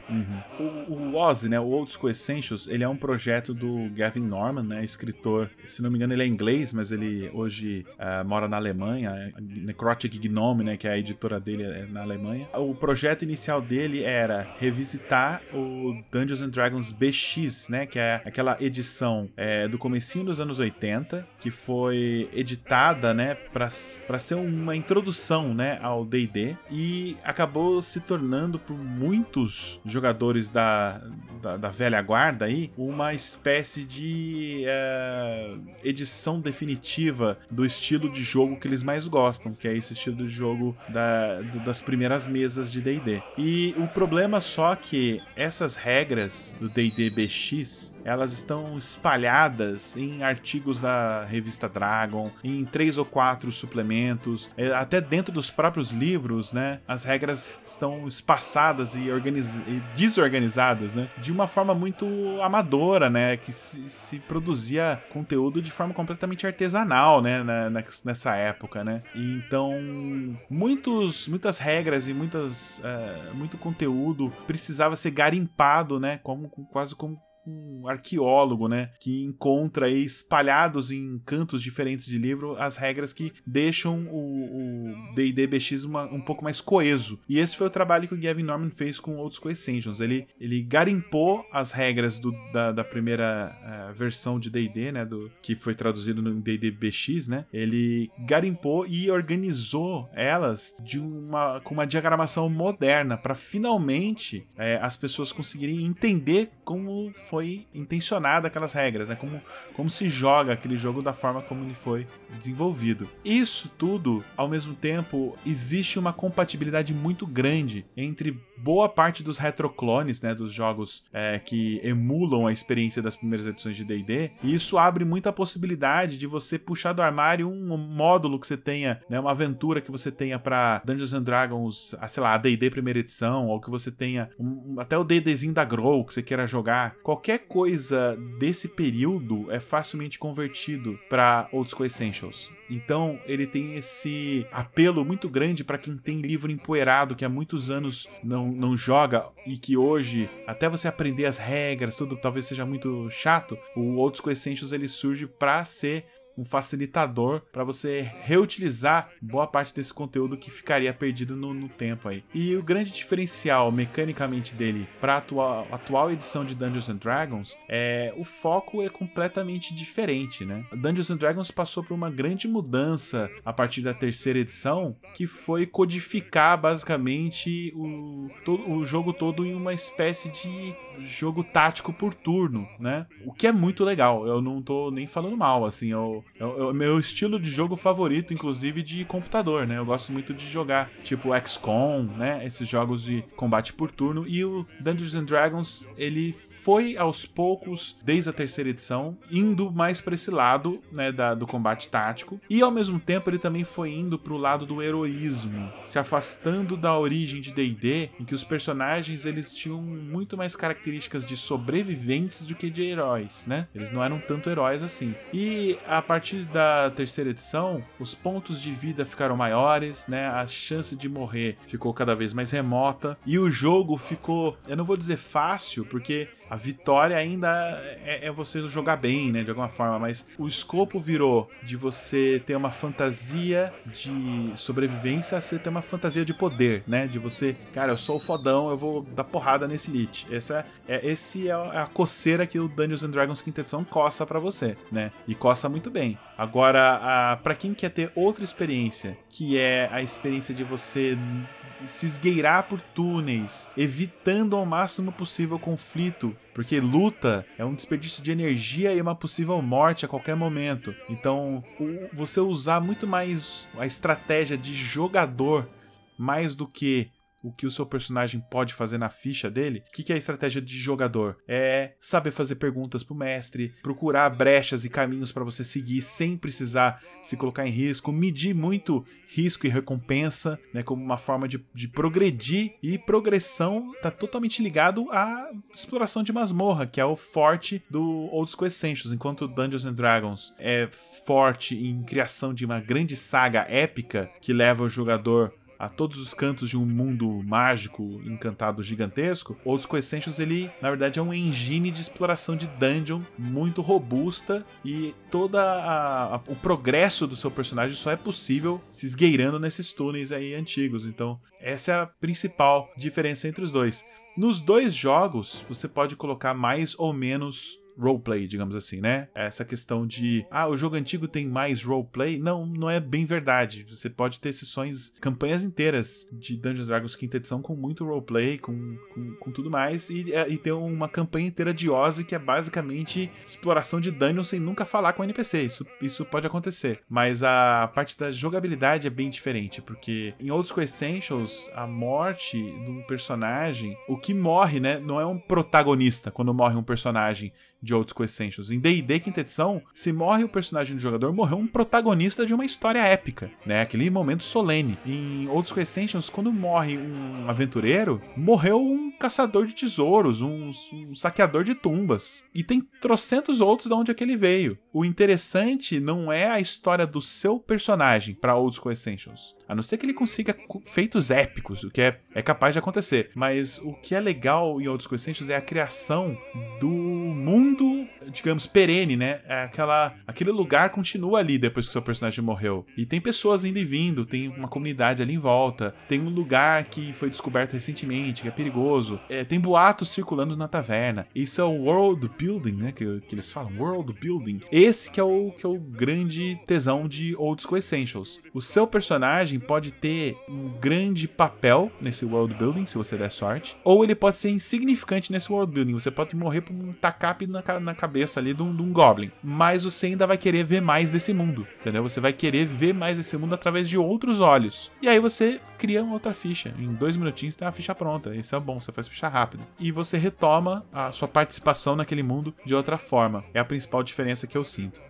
O, o Ozzy, né, o Old School Essentials, ele é um projeto do Gavin Norman, né, escritor, se não me engano ele é inglês, mas ele hoje ah, mora na Alemanha, Necrotic Gnome, né, que é a editora dele é na Alemanha. O projeto inicial dele era revisitar o Dungeons and Dragons BX, né, que é aquela edição é, do comecinho dos anos 80, que foi editada, né, para ser uma introdução, né, ao D&D e acabou se tornando por muitos jogadores da, da, da velha guarda aí uma espécie de é, edição definitiva do estilo de jogo que eles mais gostam, que é esse estilo de jogo da, do- das primeiras mesas de D&D. E o problema só que essas regras do D&D BX elas estão espalhadas em artigos da revista Dragon, em três ou quatro suplementos, é, até dentro dos próprios livros, né? As regras estão espaçadas e, organiz- e desorganizadas, né? De uma forma muito amadora, né? Que se, se produzia conteúdo de forma completamente artesanal, né? Na- na- nessa época, né? E então, muitos, muitas regras e muitas, é, muito conteúdo precisava ser garimpado, né? Como, quase como um arqueólogo, né, que encontra aí espalhados em cantos diferentes de livro as regras que deixam o D&D BX uma- um pouco mais coeso. E esse foi o trabalho que o Gavin Norman fez com Old School. Ele, ele garimpou as regras do- da, da primeira eh, versão de D&D, né, do, que foi traduzido no D&D BX, né, ele garimpou e organizou elas de uma, com uma diagramação moderna para finalmente eh, as pessoas conseguirem entender como foi intencionada aquelas regras, né? Como, como se joga aquele jogo da forma como ele foi desenvolvido. Isso tudo, ao mesmo tempo, existe uma compatibilidade muito grande entre boa parte dos retroclones, né, dos jogos é, que emulam a experiência das primeiras edições de D&D, e isso abre muita possibilidade de você puxar do armário um módulo que você tenha, né, uma aventura que você tenha para Dungeons and Dragons, sei lá, D&D primeira edição, ou que você tenha um, até o D&Dzinho da Grow que você queira jogar. Qualquer coisa desse período é facilmente convertido para Old School Essentials. Então, ele tem esse apelo muito grande para quem tem livro empoeirado que há muitos anos não, não joga e que hoje, até você aprender as regras, tudo talvez seja muito chato. O Old School Essentials ele surge para ser um facilitador para você reutilizar boa parte desse conteúdo que ficaria perdido no, no tempo aí. E o grande diferencial mecanicamente dele para a atual, atual edição de Dungeons and Dragons é o foco é completamente diferente, né? Dungeons and Dragons passou por uma grande mudança a partir da terceira edição, que foi codificar basicamente o, todo, o jogo todo em uma espécie de jogo tático por turno, né? O que é muito legal. Eu não tô nem falando mal, assim, é o meu estilo de jogo favorito, inclusive de computador, né? Eu gosto muito de jogar tipo XCOM, né? Esses jogos de combate por turno. E o Dungeons and Dragons, ele foi aos poucos, desde a terceira edição, indo mais para esse lado, né, da, do combate tático, e ao mesmo tempo ele também foi indo para o lado do heroísmo, se afastando da origem de D&D, em que os personagens eles tinham muito mais características de sobreviventes do que de heróis, né? Eles não eram tanto heróis assim. E a partir da terceira edição, os pontos de vida ficaram maiores, né? A chance de morrer ficou cada vez mais remota e o jogo ficou, eu não vou dizer fácil, porque a vitória ainda é, é, você jogar bem, né? De alguma forma, mas o escopo virou de você ter uma fantasia de sobrevivência a você ter uma fantasia de poder, né? De você, cara, eu sou o fodão, eu vou dar porrada nesse elite. Essa é, esse é a coceira que o Dungeons and Dragons quinta edição coça para você, né? E coça muito bem. Agora, para quem quer ter outra experiência, que é a experiência de você se esgueirar por túneis, evitando ao máximo possível conflito, porque luta é um desperdício de energia e uma possível morte a qualquer momento. Então, você usar muito mais a estratégia de jogador mais do que o que o seu personagem pode fazer na ficha dele, o que, que é a estratégia de jogador? É saber fazer perguntas pro mestre, procurar brechas e caminhos para você seguir sem precisar se colocar em risco, medir muito risco e recompensa, né, como uma forma de, de progredir e progressão tá totalmente ligado à exploração de masmorra, que é o forte do Old School Essentials, enquanto Dungeons and Dragons é forte em criação de uma grande saga épica que leva o jogador a todos os cantos de um mundo mágico, encantado, gigantesco, Outros Essentials ele, na verdade, é um engine de exploração de dungeon muito robusta e toda o progresso do seu personagem só é possível se esgueirando nesses túneis aí antigos. Então, essa é a principal diferença entre os dois. Nos dois jogos, você pode colocar mais ou menos roleplay, digamos assim, né? Essa questão de, ah, o jogo antigo tem mais roleplay. Não, não é bem verdade. Você pode ter sessões, campanhas inteiras de Dungeons Dragons quinta edição com muito roleplay, com, com, com tudo mais, e, é, e ter uma campanha inteira de Ozzy que é basicamente exploração de dungeons sem nunca falar com o NPC. Isso, isso pode acontecer. Mas a parte da jogabilidade é bem diferente, porque em School Essentials, a morte de um personagem, o que morre, né, não é um protagonista quando morre um personagem de Old School Essentials. Em D&D quinta edição, se morre o personagem do jogador, morreu um protagonista de uma história épica, né? Aquele momento solene. Em Old School Essentials, quando morre um aventureiro, morreu um caçador de tesouros, um, um saqueador de tumbas. E tem trocentos outros de onde é que ele veio. O interessante não é a história do seu personagem para Old School Essentials. A não ser que ele consiga feitos épicos, o que é, é capaz de acontecer. Mas o que é legal em School Essentials é a criação do mundo digamos, perene, né? É aquela, aquele lugar continua ali depois que seu personagem morreu. E tem pessoas indo e vindo, tem uma comunidade ali em volta, tem um lugar que foi descoberto recentemente, que é perigoso, é, tem boatos circulando na taverna. Isso é o world building, né? Que, que eles falam, world building. Esse que é o, que é o grande tesão de Old School Essentials. O seu personagem pode ter um grande papel nesse world building, se você der sorte, ou ele pode ser insignificante nesse world building. Você pode morrer por um tacape na, na cabeça ali de um, de um goblin, mas você ainda vai querer ver mais desse mundo, entendeu? Você vai querer ver mais desse mundo através de outros olhos. E aí você cria uma outra ficha. Em dois minutinhos tem a ficha pronta. Isso é bom, você faz ficha rápida. E você retoma a sua participação naquele mundo de outra forma. É a principal diferença que eu sinto.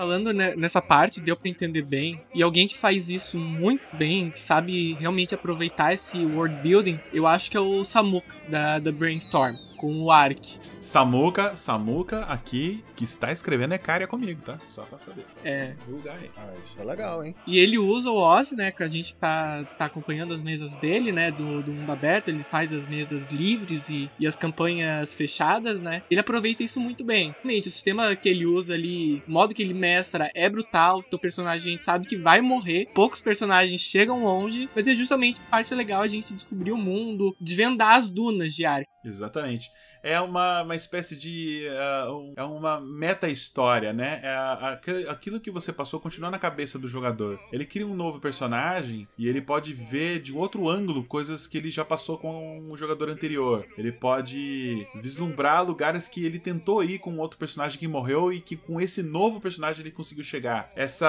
Falando nessa parte, deu para entender bem. E alguém que faz isso muito bem, que sabe realmente aproveitar esse world building, eu acho que é o Samuka, da, da Brainstorm com o Ark. Samuka, Samuka aqui, que está escrevendo é Caria comigo, tá? Só pra saber. É. Julgar aí. Ah, isso é legal, hein? E ele usa o Oz, né? Que a gente tá, tá acompanhando as mesas dele, né? Do, do mundo aberto. Ele faz as mesas livres e, e as campanhas fechadas, né? Ele aproveita isso muito bem. Realmente, o sistema que ele usa ali, o modo que ele mestra é brutal. Teu personagem a gente sabe que vai morrer. Poucos personagens chegam longe, mas é justamente a parte legal a gente descobrir o mundo, desvendar as dunas de Ark. Exatamente é uma, uma espécie de. Uh, um, é uma meta-história, né? É a, a, aquilo que você passou continua na cabeça do jogador. Ele cria um novo personagem e ele pode ver de outro ângulo coisas que ele já passou com o jogador anterior. Ele pode vislumbrar lugares que ele tentou ir com outro personagem que morreu e que com esse novo personagem ele conseguiu chegar. Essa.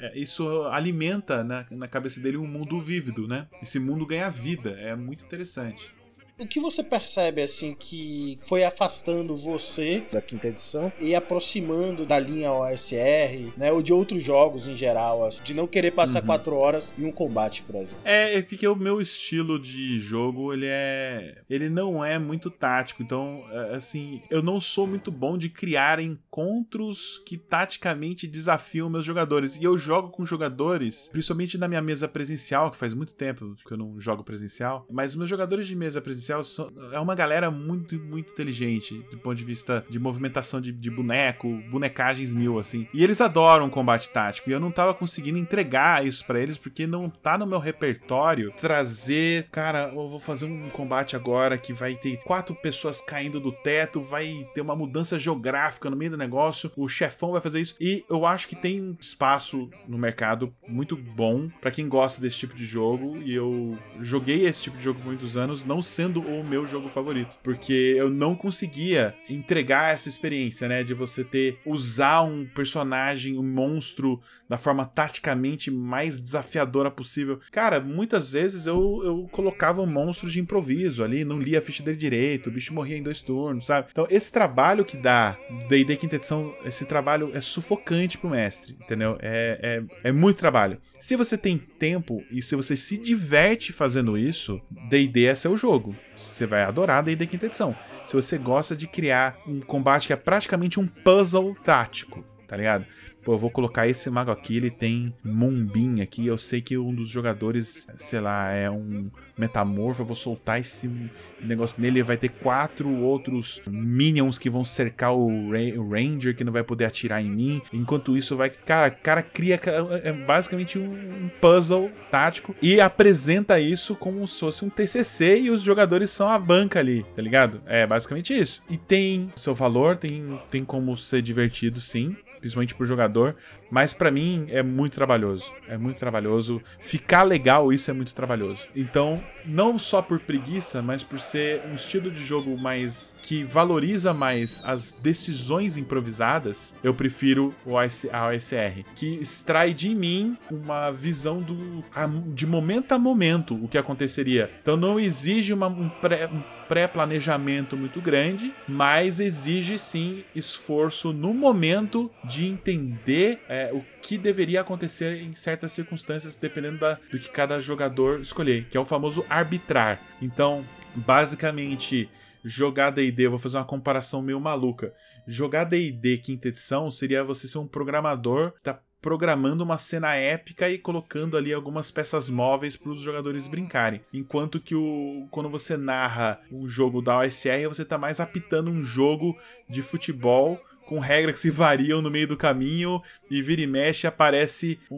É, é, isso alimenta na, na cabeça dele um mundo vívido, né? Esse mundo ganha vida. É muito interessante. O que você percebe assim que foi afastando você da quinta edição e aproximando da linha OSR, né, ou de outros jogos em geral, assim, de não querer passar uhum. quatro horas em um combate, por exemplo? É, é porque o meu estilo de jogo ele é, ele não é muito tático, então é, assim eu não sou muito bom de criar encontros que taticamente desafiam meus jogadores e eu jogo com jogadores, principalmente na minha mesa presencial, que faz muito tempo que eu não jogo presencial, mas meus jogadores de mesa presencial é uma galera muito, muito inteligente do ponto de vista de movimentação de, de boneco, bonecagens mil, assim. E eles adoram combate tático. E eu não tava conseguindo entregar isso para eles porque não tá no meu repertório trazer, cara, eu vou fazer um combate agora que vai ter quatro pessoas caindo do teto, vai ter uma mudança geográfica no meio do negócio, o chefão vai fazer isso. E eu acho que tem um espaço no mercado muito bom para quem gosta desse tipo de jogo. E eu joguei esse tipo de jogo por muitos anos, não sendo sendo o meu jogo favorito, porque eu não conseguia entregar essa experiência, né, de você ter usar um personagem, um monstro da forma taticamente mais desafiadora possível. Cara, muitas vezes eu, eu colocava um monstro de improviso ali, não lia a ficha dele direito, o bicho morria em dois turnos, sabe? Então, esse trabalho que dá D&D quinta edição, esse trabalho é sufocante pro mestre, entendeu? É, é, é muito trabalho. Se você tem tempo e se você se diverte fazendo isso, D&D é seu jogo. Você vai adorar D&D quinta edição. Se você gosta de criar um combate que é praticamente um puzzle tático, tá ligado? Pô, eu vou colocar esse mago aqui, ele tem Moonbeam aqui. Eu sei que um dos jogadores, sei lá, é um metamorfo. Eu vou soltar esse negócio nele. Vai ter quatro outros minions que vão cercar o, Ranger, que não vai poder atirar em mim. Enquanto isso, vai. Cara, cara cria é basicamente um puzzle tático e apresenta isso como se fosse um TCC e os jogadores são a banca ali, tá ligado? É basicamente isso. E tem seu valor, tem, tem como ser divertido, sim principalmente pro jogador, mas para mim é muito trabalhoso. É muito trabalhoso. Ficar legal, isso é muito trabalhoso. Então, não só por preguiça, mas por ser um estilo de jogo mais que valoriza mais as decisões improvisadas, eu prefiro o a OSR, que extrai de mim uma visão do de momento a momento o que aconteceria. Então não exige uma, um pré, um pré-planejamento muito grande, mas exige sim esforço no momento de entender é, o que deveria acontecer em certas circunstâncias, dependendo da, do que cada jogador escolher, que é o famoso arbitrar. Então, basicamente, jogar D&D, vou fazer uma comparação meio maluca. Jogar D&D quinta edição seria você ser um programador, tá programando uma cena épica e colocando ali algumas peças móveis para os jogadores brincarem. Enquanto que o, quando você narra um jogo da OSR, você está mais apitando um jogo de futebol com regras que se variam no meio do caminho e vira e mexe aparece um,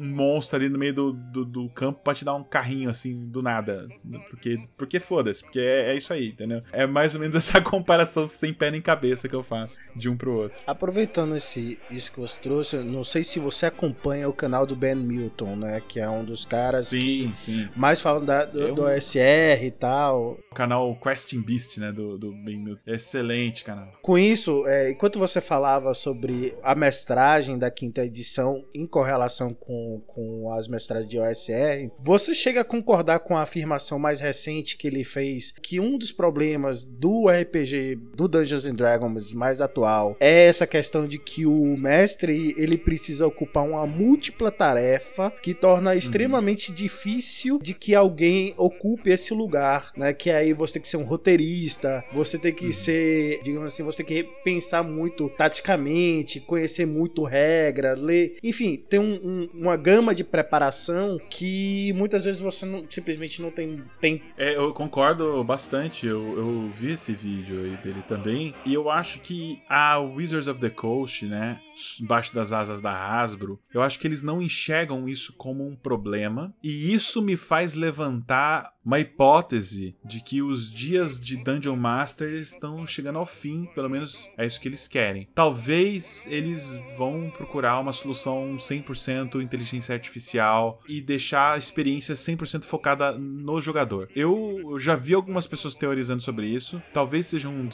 um monstro ali no meio do, do, do, campo pra te dar um carrinho assim do nada. Porque, porque foda-se, porque é, é, isso aí, entendeu? É mais ou menos *laughs* essa comparação sem pé nem cabeça que eu faço de um pro outro. Aproveitando esse, isso que você trouxe, não sei se você acompanha o canal do Ben Milton, né? Que é um dos caras sim, que sim. mais falam da, do, eu... do OSR e tal. O canal Questing Beast, né? Do, do Ben Milton. Excelente canal. Com isso, é, enquanto você você falava sobre a mestragem da quinta edição em correlação com, com as mestragens de OSR, você chega a concordar com a afirmação mais recente que ele fez que um dos problemas do RPG do Dungeons and Dragons mais atual é essa questão de que o mestre ele precisa ocupar uma múltipla tarefa que torna extremamente uhum. difícil de que alguém ocupe esse lugar, né? Que aí você tem que ser um roteirista, você tem que uhum. ser, digamos assim, você tem que pensar muito muito taticamente, conhecer muito regra, ler. Enfim, tem um, um, uma gama de preparação que muitas vezes você não, simplesmente não tem tempo. É, eu concordo bastante. Eu, eu vi esse vídeo aí dele também. E eu acho que a Wizards of the Coast, né? Embaixo das asas da Hasbro, eu acho que eles não enxergam isso como um problema. E isso me faz levantar uma hipótese de que os dias de Dungeon Master estão chegando ao fim, pelo menos é isso que eles querem. Talvez eles vão procurar uma solução 100% inteligência artificial e deixar a experiência 100% focada no jogador. Eu já vi algumas pessoas teorizando sobre isso. Talvez seja um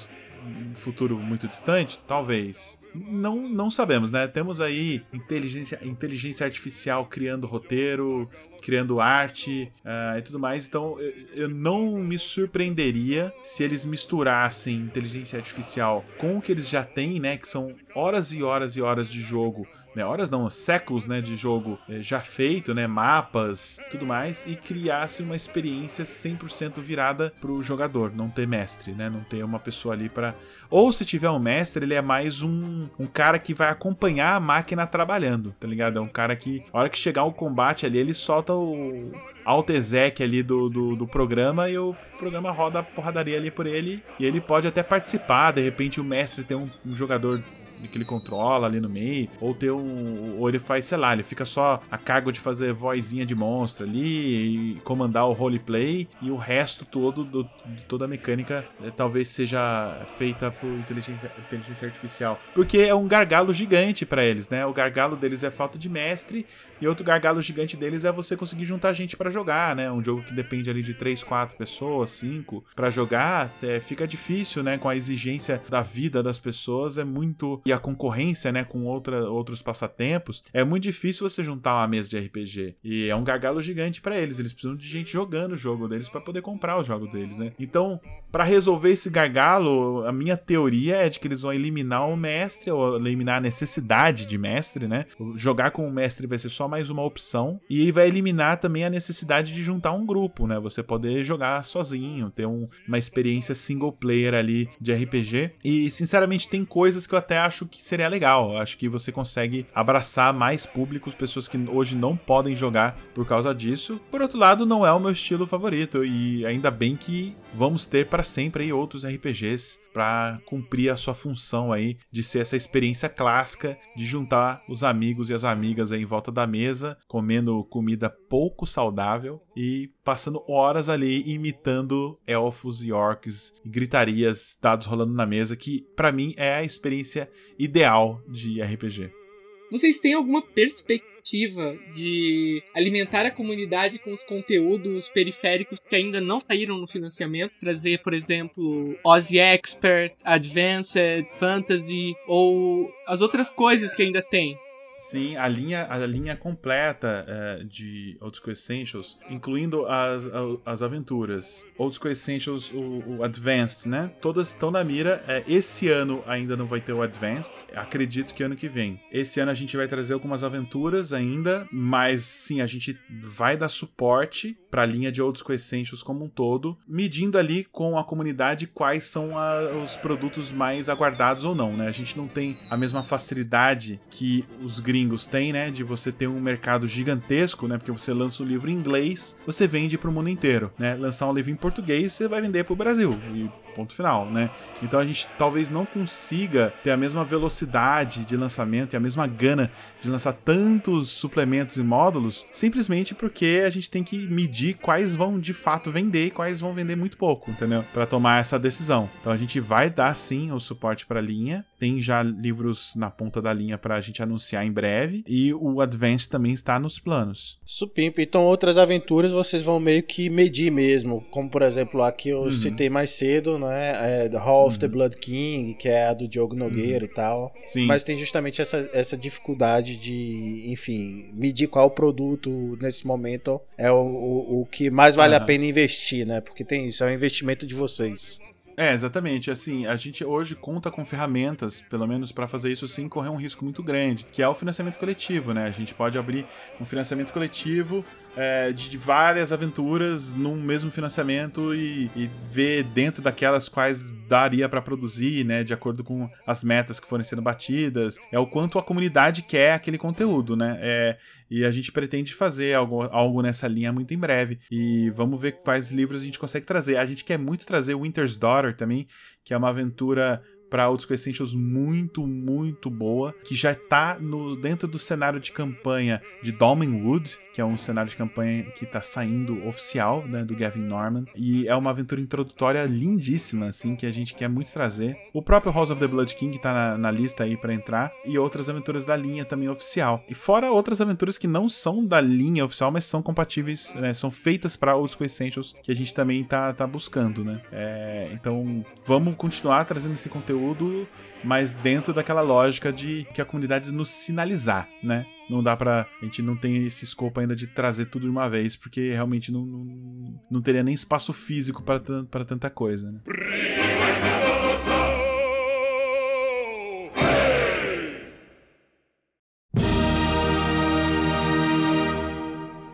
futuro muito distante, talvez não, não sabemos, né? Temos aí inteligência, inteligência artificial criando roteiro, criando arte uh, e tudo mais. Então eu, eu, não me surpreenderia se eles misturassem inteligência artificial com o que eles já têm, né? Que são horas e horas e horas de jogo né, horas não, séculos né, de jogo eh, já feito, né, mapas, tudo mais, e criasse uma experiência 100% virada pro jogador, não ter mestre, né, não ter uma pessoa ali para ou se tiver um mestre, ele é mais um, um cara que vai acompanhar a máquina trabalhando, tá ligado? É um cara que, a hora que chegar o combate ali, ele solta o alt exec ali do, do, do, programa e o programa roda a porradaria ali por ele e ele pode até participar, de repente o mestre tem um, um jogador que ele controla ali no meio, ou ter um. Ou ele faz, sei lá, ele fica só a cargo de fazer vozinha de monstro ali e comandar o roleplay, e o resto todo, do, toda a mecânica, é, talvez seja feita por inteligência, inteligência artificial. Porque é um gargalo gigante para eles, né? O gargalo deles é falta de mestre, e outro gargalo gigante deles é você conseguir juntar gente para jogar, né? Um jogo que depende ali de 3, 4 pessoas, 5 para jogar, é, fica difícil, né? Com a exigência da vida das pessoas, é muito. E a concorrência, né? Com outra, outros passatempos, é muito difícil você juntar uma mesa de RPG. E é um gargalo gigante para eles. Eles precisam de gente jogando o jogo deles para poder comprar o jogo deles, né? Então, para resolver esse gargalo, a minha teoria é de que eles vão eliminar o mestre, ou eliminar a necessidade de mestre, né? Jogar com o mestre vai ser só mais uma opção. E vai eliminar também a necessidade de juntar um grupo, né? Você poder jogar sozinho, ter um, uma experiência single player ali de RPG. E, sinceramente, tem coisas que eu até acho que seria legal. Eu acho que você consegue abraçar mais públicos, pessoas que hoje não podem jogar por causa disso. Por outro lado, não é o meu estilo favorito. E ainda bem que vamos ter para sempre outros RPGs para cumprir a sua função aí de ser essa experiência clássica de juntar os amigos e as amigas aí em volta da mesa, comendo comida pouco saudável e passando horas ali imitando elfos e orcs gritarias, dados rolando na mesa, que para mim é a experiência ideal de RPG. Vocês têm alguma perspectiva de alimentar a comunidade com os conteúdos periféricos que ainda não saíram no financiamento, trazer, por exemplo, Ozzy Expert, Advanced, Fantasy ou as outras coisas que ainda tem. Sim, a linha, a linha completa é, de Old School Essentials, incluindo as, as aventuras. Old School Essentials, o, o Advanced, né? Todas estão na mira. É, esse ano ainda não vai ter o Advanced. Acredito que ano que vem. Esse ano a gente vai trazer algumas aventuras ainda, mas sim, a gente vai dar suporte para a linha de Old School Essentials como um todo, medindo ali com a comunidade quais são a, os produtos mais aguardados ou não, né? A gente não tem a mesma facilidade que os gringos têm, né? De você ter um mercado gigantesco, né? Porque você lança um livro em inglês, você vende para o mundo inteiro, né? Lançar um livro em português, você vai vender para o Brasil. E ponto final, né? Então a gente talvez não consiga ter a mesma velocidade de lançamento e a mesma gana de lançar tantos suplementos e módulos, simplesmente porque a gente tem que medir quais vão de fato vender e quais vão vender muito pouco, entendeu? Para tomar essa decisão. Então a gente vai dar sim o suporte para linha, tem já livros na ponta da linha para a gente anunciar em breve e o Advanced também está nos planos. Supimpa, então outras aventuras vocês vão meio que medir mesmo, como por exemplo aqui eu uhum. citei mais cedo, né? É The Hall uhum. of the uhum. Blood King, que é a do Diogo Nogueira uhum. e tal. Sim. Mas tem justamente essa, essa dificuldade de, enfim, medir qual produto nesse momento é o, o, o que mais vale a pena investir, né? Porque tem isso, é um investimento de vocês. É, exatamente. Assim, a gente hoje conta com ferramentas, pelo menos para fazer isso sem correr um risco muito grande, que é o financiamento coletivo, né? A gente pode abrir um financiamento coletivo é, de várias aventuras num mesmo financiamento e, e ver dentro daquelas quais daria para produzir, né, de acordo com as metas que forem sendo batidas, é o quanto a comunidade quer aquele conteúdo, né? É, e a gente pretende fazer algo, algo nessa linha muito em breve. E vamos ver quais livros a gente consegue trazer. A gente quer muito trazer Winter's Daughter também, que é uma aventura para School Essentials muito, muito boa, que já está no, dentro do cenário de campanha de Dolmenwood, que é um cenário de campanha que está saindo oficial, né, do Gavin Norman, e é uma aventura introdutória lindíssima, assim, que a gente quer muito trazer. O próprio House of the Blood King está na, na, lista aí para entrar, e outras aventuras da linha também oficial. E fora outras aventuras que não são da linha oficial, mas são compatíveis, né, são feitas para School Essentials, que a gente também tá, tá buscando, né. É, então, vamos continuar trazendo esse conteúdo conteúdo, mas dentro daquela lógica de que a comunidade nos sinalizar, né? Não dá pra. A gente não tem esse escopo ainda de trazer tudo de uma vez, porque realmente não, não, não teria nem espaço físico para tanta coisa, né?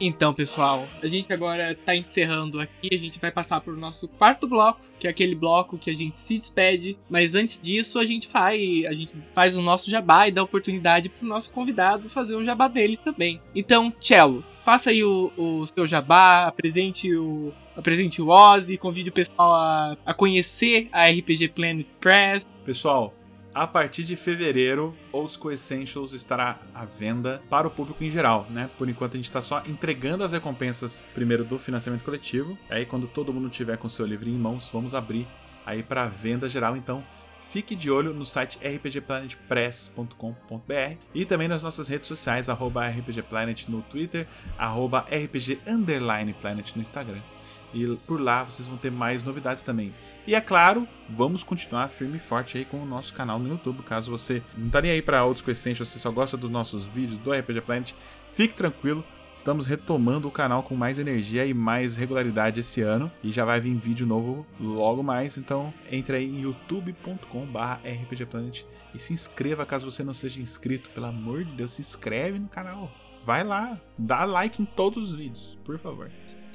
Então, pessoal, a gente agora tá encerrando aqui. A gente vai passar pro nosso quarto bloco, que é aquele bloco que a gente se despede. Mas antes disso, a gente faz, a gente faz o nosso jabá e dá oportunidade pro nosso convidado fazer o jabá dele também. Então, Cello, faça aí o, o seu jabá, apresente o, apresente o Ozzy, convide o pessoal a, a conhecer a RPG Planet Press. Pessoal, a partir de fevereiro, Old School Essentials estará à venda para o público em geral, né? Por enquanto a gente está só entregando as recompensas primeiro do financiamento coletivo. Aí quando todo mundo tiver com seu livro em mãos, vamos abrir aí para venda geral. Então fique de olho no site rpgplanetpress.com.br e também nas nossas redes sociais, arroba rpgplanet no Twitter, arroba rpg_planet no Instagram e por lá vocês vão ter mais novidades também. E é claro, vamos continuar firme e forte aí com o nosso canal no YouTube. Caso você não tá nem aí para outros com Essential, você só gosta dos nossos vídeos do RPG Planet, fique tranquilo. Estamos retomando o canal com mais energia e mais regularidade esse ano. E já vai vir vídeo novo logo mais. Então entre aí em youtube.com.br rpgplanet e se inscreva caso você não seja inscrito. Pelo amor de Deus, se inscreve no canal. Vai lá, dá like em todos os vídeos, por favor.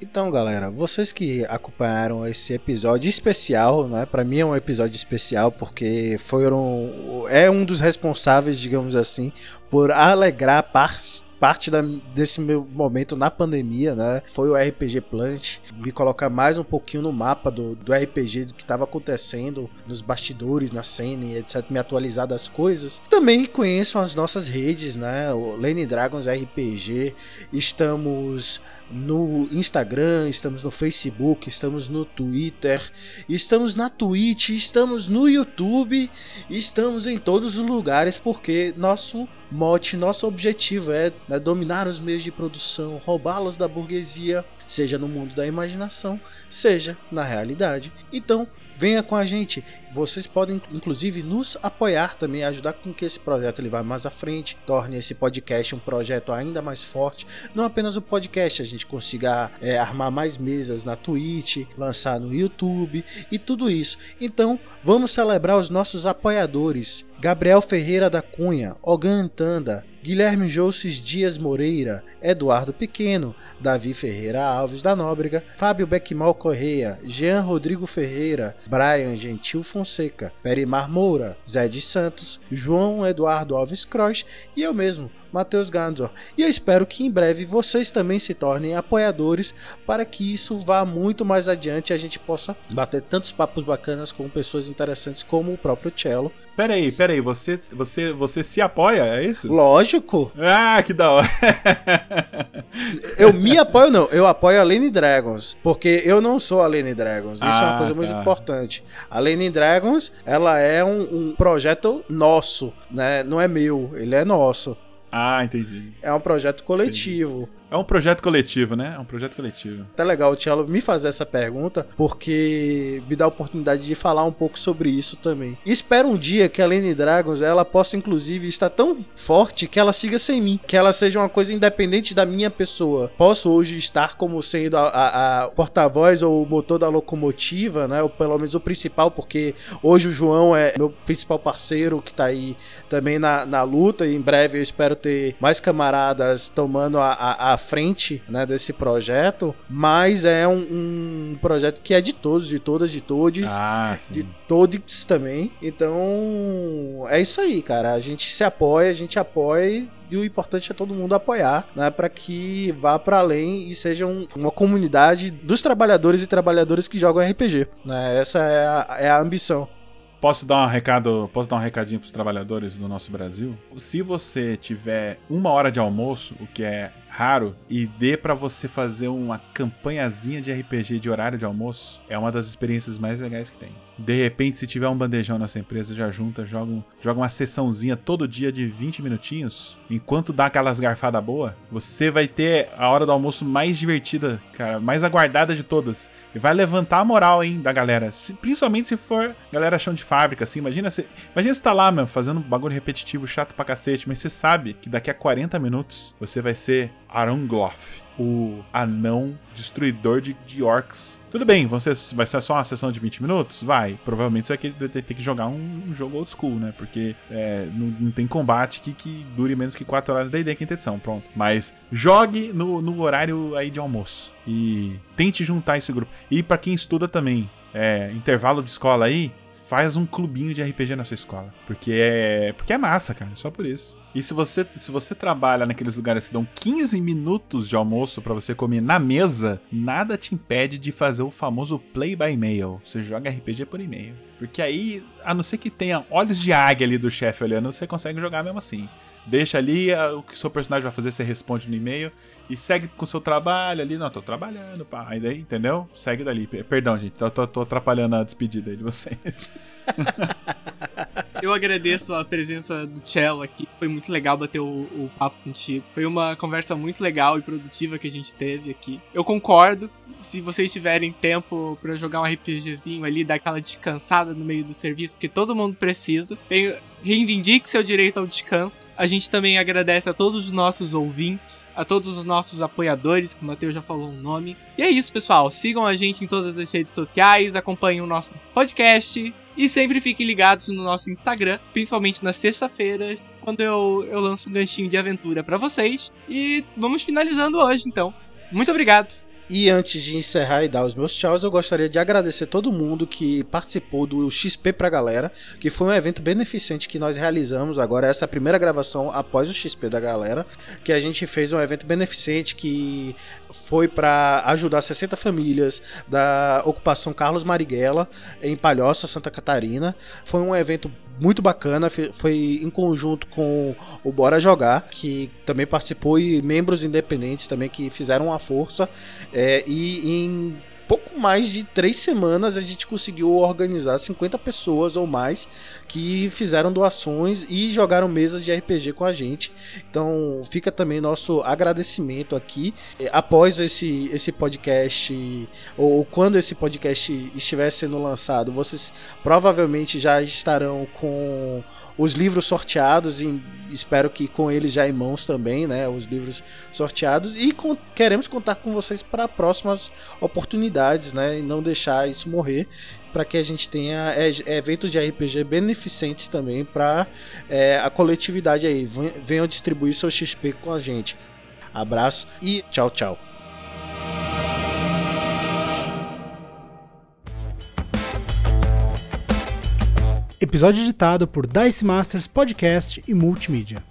Então, galera, vocês que acompanharam esse episódio especial, né? Para mim é um episódio especial porque foram é um dos responsáveis, digamos assim, por alegrar parte parte da, desse meu momento na pandemia, né? Foi o RPG Plant, me colocar mais um pouquinho no mapa do, do RPG, do que estava acontecendo nos bastidores, na cena e etc. Me atualizar das coisas. Também conheço as nossas redes, né? O Lane Dragons RPG. Estamos no Instagram, estamos no Facebook, estamos no Twitter, estamos na Twitch, estamos no YouTube, estamos em todos os lugares porque nosso mote, nosso objetivo é né, dominar os meios de produção, roubá-los da burguesia, seja no mundo da imaginação, seja na realidade. Então, venha com a gente. Vocês podem inclusive nos apoiar também, ajudar com que esse projeto ele vá mais à frente, torne esse podcast um projeto ainda mais forte. Não apenas o podcast, a gente consiga é, armar mais mesas na Twitch, lançar no YouTube e tudo isso. Então, vamos celebrar os nossos apoiadores. Gabriel Ferreira da Cunha, Ogan Antanda, Guilherme Jousses Dias Moreira, Eduardo Pequeno, Davi Ferreira Alves da Nóbrega, Fábio Beckmal Correia, Jean Rodrigo Ferreira, Brian Gentil Fonseca, Perimar Moura, Zé de Santos, João Eduardo Alves Croix e eu mesmo, Matheus Ganzor. E eu espero que em breve vocês também se tornem apoiadores para que isso vá muito mais adiante e a gente possa bater tantos papos bacanas com pessoas interessantes como o próprio Cello. Peraí, peraí, você, você, você se apoia, é isso? Lógico, Ah, que da hora. eu me apoio não, eu apoio a Lane Dragons, porque eu não sou a Lane Dragons, isso é uma Ah, coisa muito tá. importante. A Lane Dragons, ela é um, um projeto nosso, né? Não é meu, ele é nosso. Ah, entendi. É um projeto coletivo. É um projeto coletivo, né? É um projeto coletivo. Até legal o Tchelo me fazer essa pergunta, porque me dá a oportunidade de falar um pouco sobre isso também. E espero um dia que a Lane Dragons ela possa, inclusive, estar tão forte que ela siga sem mim, que ela seja uma coisa independente da minha pessoa. Posso hoje estar como sendo a, a- a porta-voz ou o motor da locomotiva, né? Ou pelo menos o principal, porque hoje o João é meu principal parceiro que tá aí também na, na luta. E em breve eu espero ter mais camaradas tomando a, a, a frente né, desse projeto. Mas é um, um projeto que é de todos, de todas, de todos. Ah, De todos também. Então, é isso aí, cara. A gente se apoia, a gente apoia e o importante é todo mundo apoiar, né, para que vá para além e seja um- uma comunidade dos trabalhadores e trabalhadoras que jogam RPG, né? Essa é a, é a ambição. Posso dar um recado, posso dar um recadinho pros trabalhadores do nosso Brasil? Se você tiver uma hora de almoço, o que é raro, e dê pra você fazer uma campanhazinha de RPG de horário de almoço, é uma das experiências mais legais que tem. De repente, se tiver um bandejão nessa empresa, já junta, joga, um- joga uma sessãozinha todo dia de 20 minutinhos, enquanto dá aquelas garfadas boas, você vai ter a hora do almoço mais divertida, cara, mais aguardada de todas. E vai levantar a moral, hein, da galera. Principalmente se for galera chão de fábrica, assim. Imagina você, imagina você tá lá, mano, fazendo um bagulho repetitivo, chato pra cacete, mas você sabe que daqui a 40 minutos você vai ser Arangloff, o anão destruidor de, de orcs. Tudo bem, você, vai ser só uma sessão de 20 minutos? Vai. Provavelmente você vai ter, ter que jogar um, um jogo old school, né? Porque é, não, não tem combate que, que dure menos que 4 horas da ideia quinta edição, pronto. Mas jogue no, no horário aí de almoço. E tente juntar esse grupo. E pra quem estuda também, é, intervalo de escola aí, faz um clubinho de RPG na sua escola. Porque é, porque é massa, cara, só por isso. E se você, se você trabalha naqueles lugares que dão 15 minutos de almoço pra você comer na mesa, nada te impede de fazer o famoso play by mail. Você joga RPG por e-mail. Porque aí, a não ser que tenha olhos de águia ali do chefe olhando, você consegue jogar mesmo assim. Deixa ali o que o seu personagem vai fazer, você responde no e-mail e segue com seu trabalho ali. Não, tô trabalhando, pá. Aí daí, entendeu? Segue dali. Perdão, gente, tô, tô- tô atrapalhando a despedida aí de vocês. *laughs* *laughs* Eu agradeço a presença do Cello aqui. Foi muito legal bater o, o papo contigo. Foi uma conversa muito legal e produtiva que a gente teve aqui. Eu concordo. Se vocês tiverem tempo pra jogar um RPGzinho ali, dar aquela descansada no meio do serviço, porque todo mundo precisa. Tem- reivindique seu direito ao descanso. A gente também agradece a todos os nossos ouvintes, a todos os nossos apoiadores, que o Matheus já falou o nome. E é isso, pessoal. Sigam a gente em todas as redes sociais, acompanhem o nosso podcast. E sempre fiquem ligados no nosso Instagram, principalmente nas sexta-feiras, quando eu, eu lanço um ganchinho de aventura pra vocês. E vamos finalizando hoje, então. Muito obrigado. E antes de encerrar e dar os meus tchauz, eu gostaria de agradecer todo mundo que participou do XP pra galera, que foi um evento beneficente que nós realizamos agora, essa primeira gravação após o XP da galera, que a gente fez um evento beneficente que foi para ajudar 60 famílias da ocupação Carlos Marighella em Palhoça, Santa Catarina. Foi um evento muito bacana, foi em conjunto com o Bora Jogar, que também participou, e membros independentes também que fizeram uma força. É, e em pouco mais de três semanas a gente conseguiu organizar 50 pessoas ou mais que fizeram doações e jogaram mesas de RPG com a gente. Então fica também nosso agradecimento aqui. É, Após esse, esse podcast, ou quando esse podcast estiver sendo lançado, vocês provavelmente já estarão com os livros sorteados e espero que com eles já em mãos também, né? Os livros sorteados e com- queremos contar com vocês para próximas oportunidades, né? E não deixar isso morrer para que a gente tenha é, eventos de RPG beneficentes também para a coletividade aí. Ven- Venham distribuir seu XP com a gente. Abraço e tchau, tchau. Episódio editado por Dice Masters Podcast e Multimídia.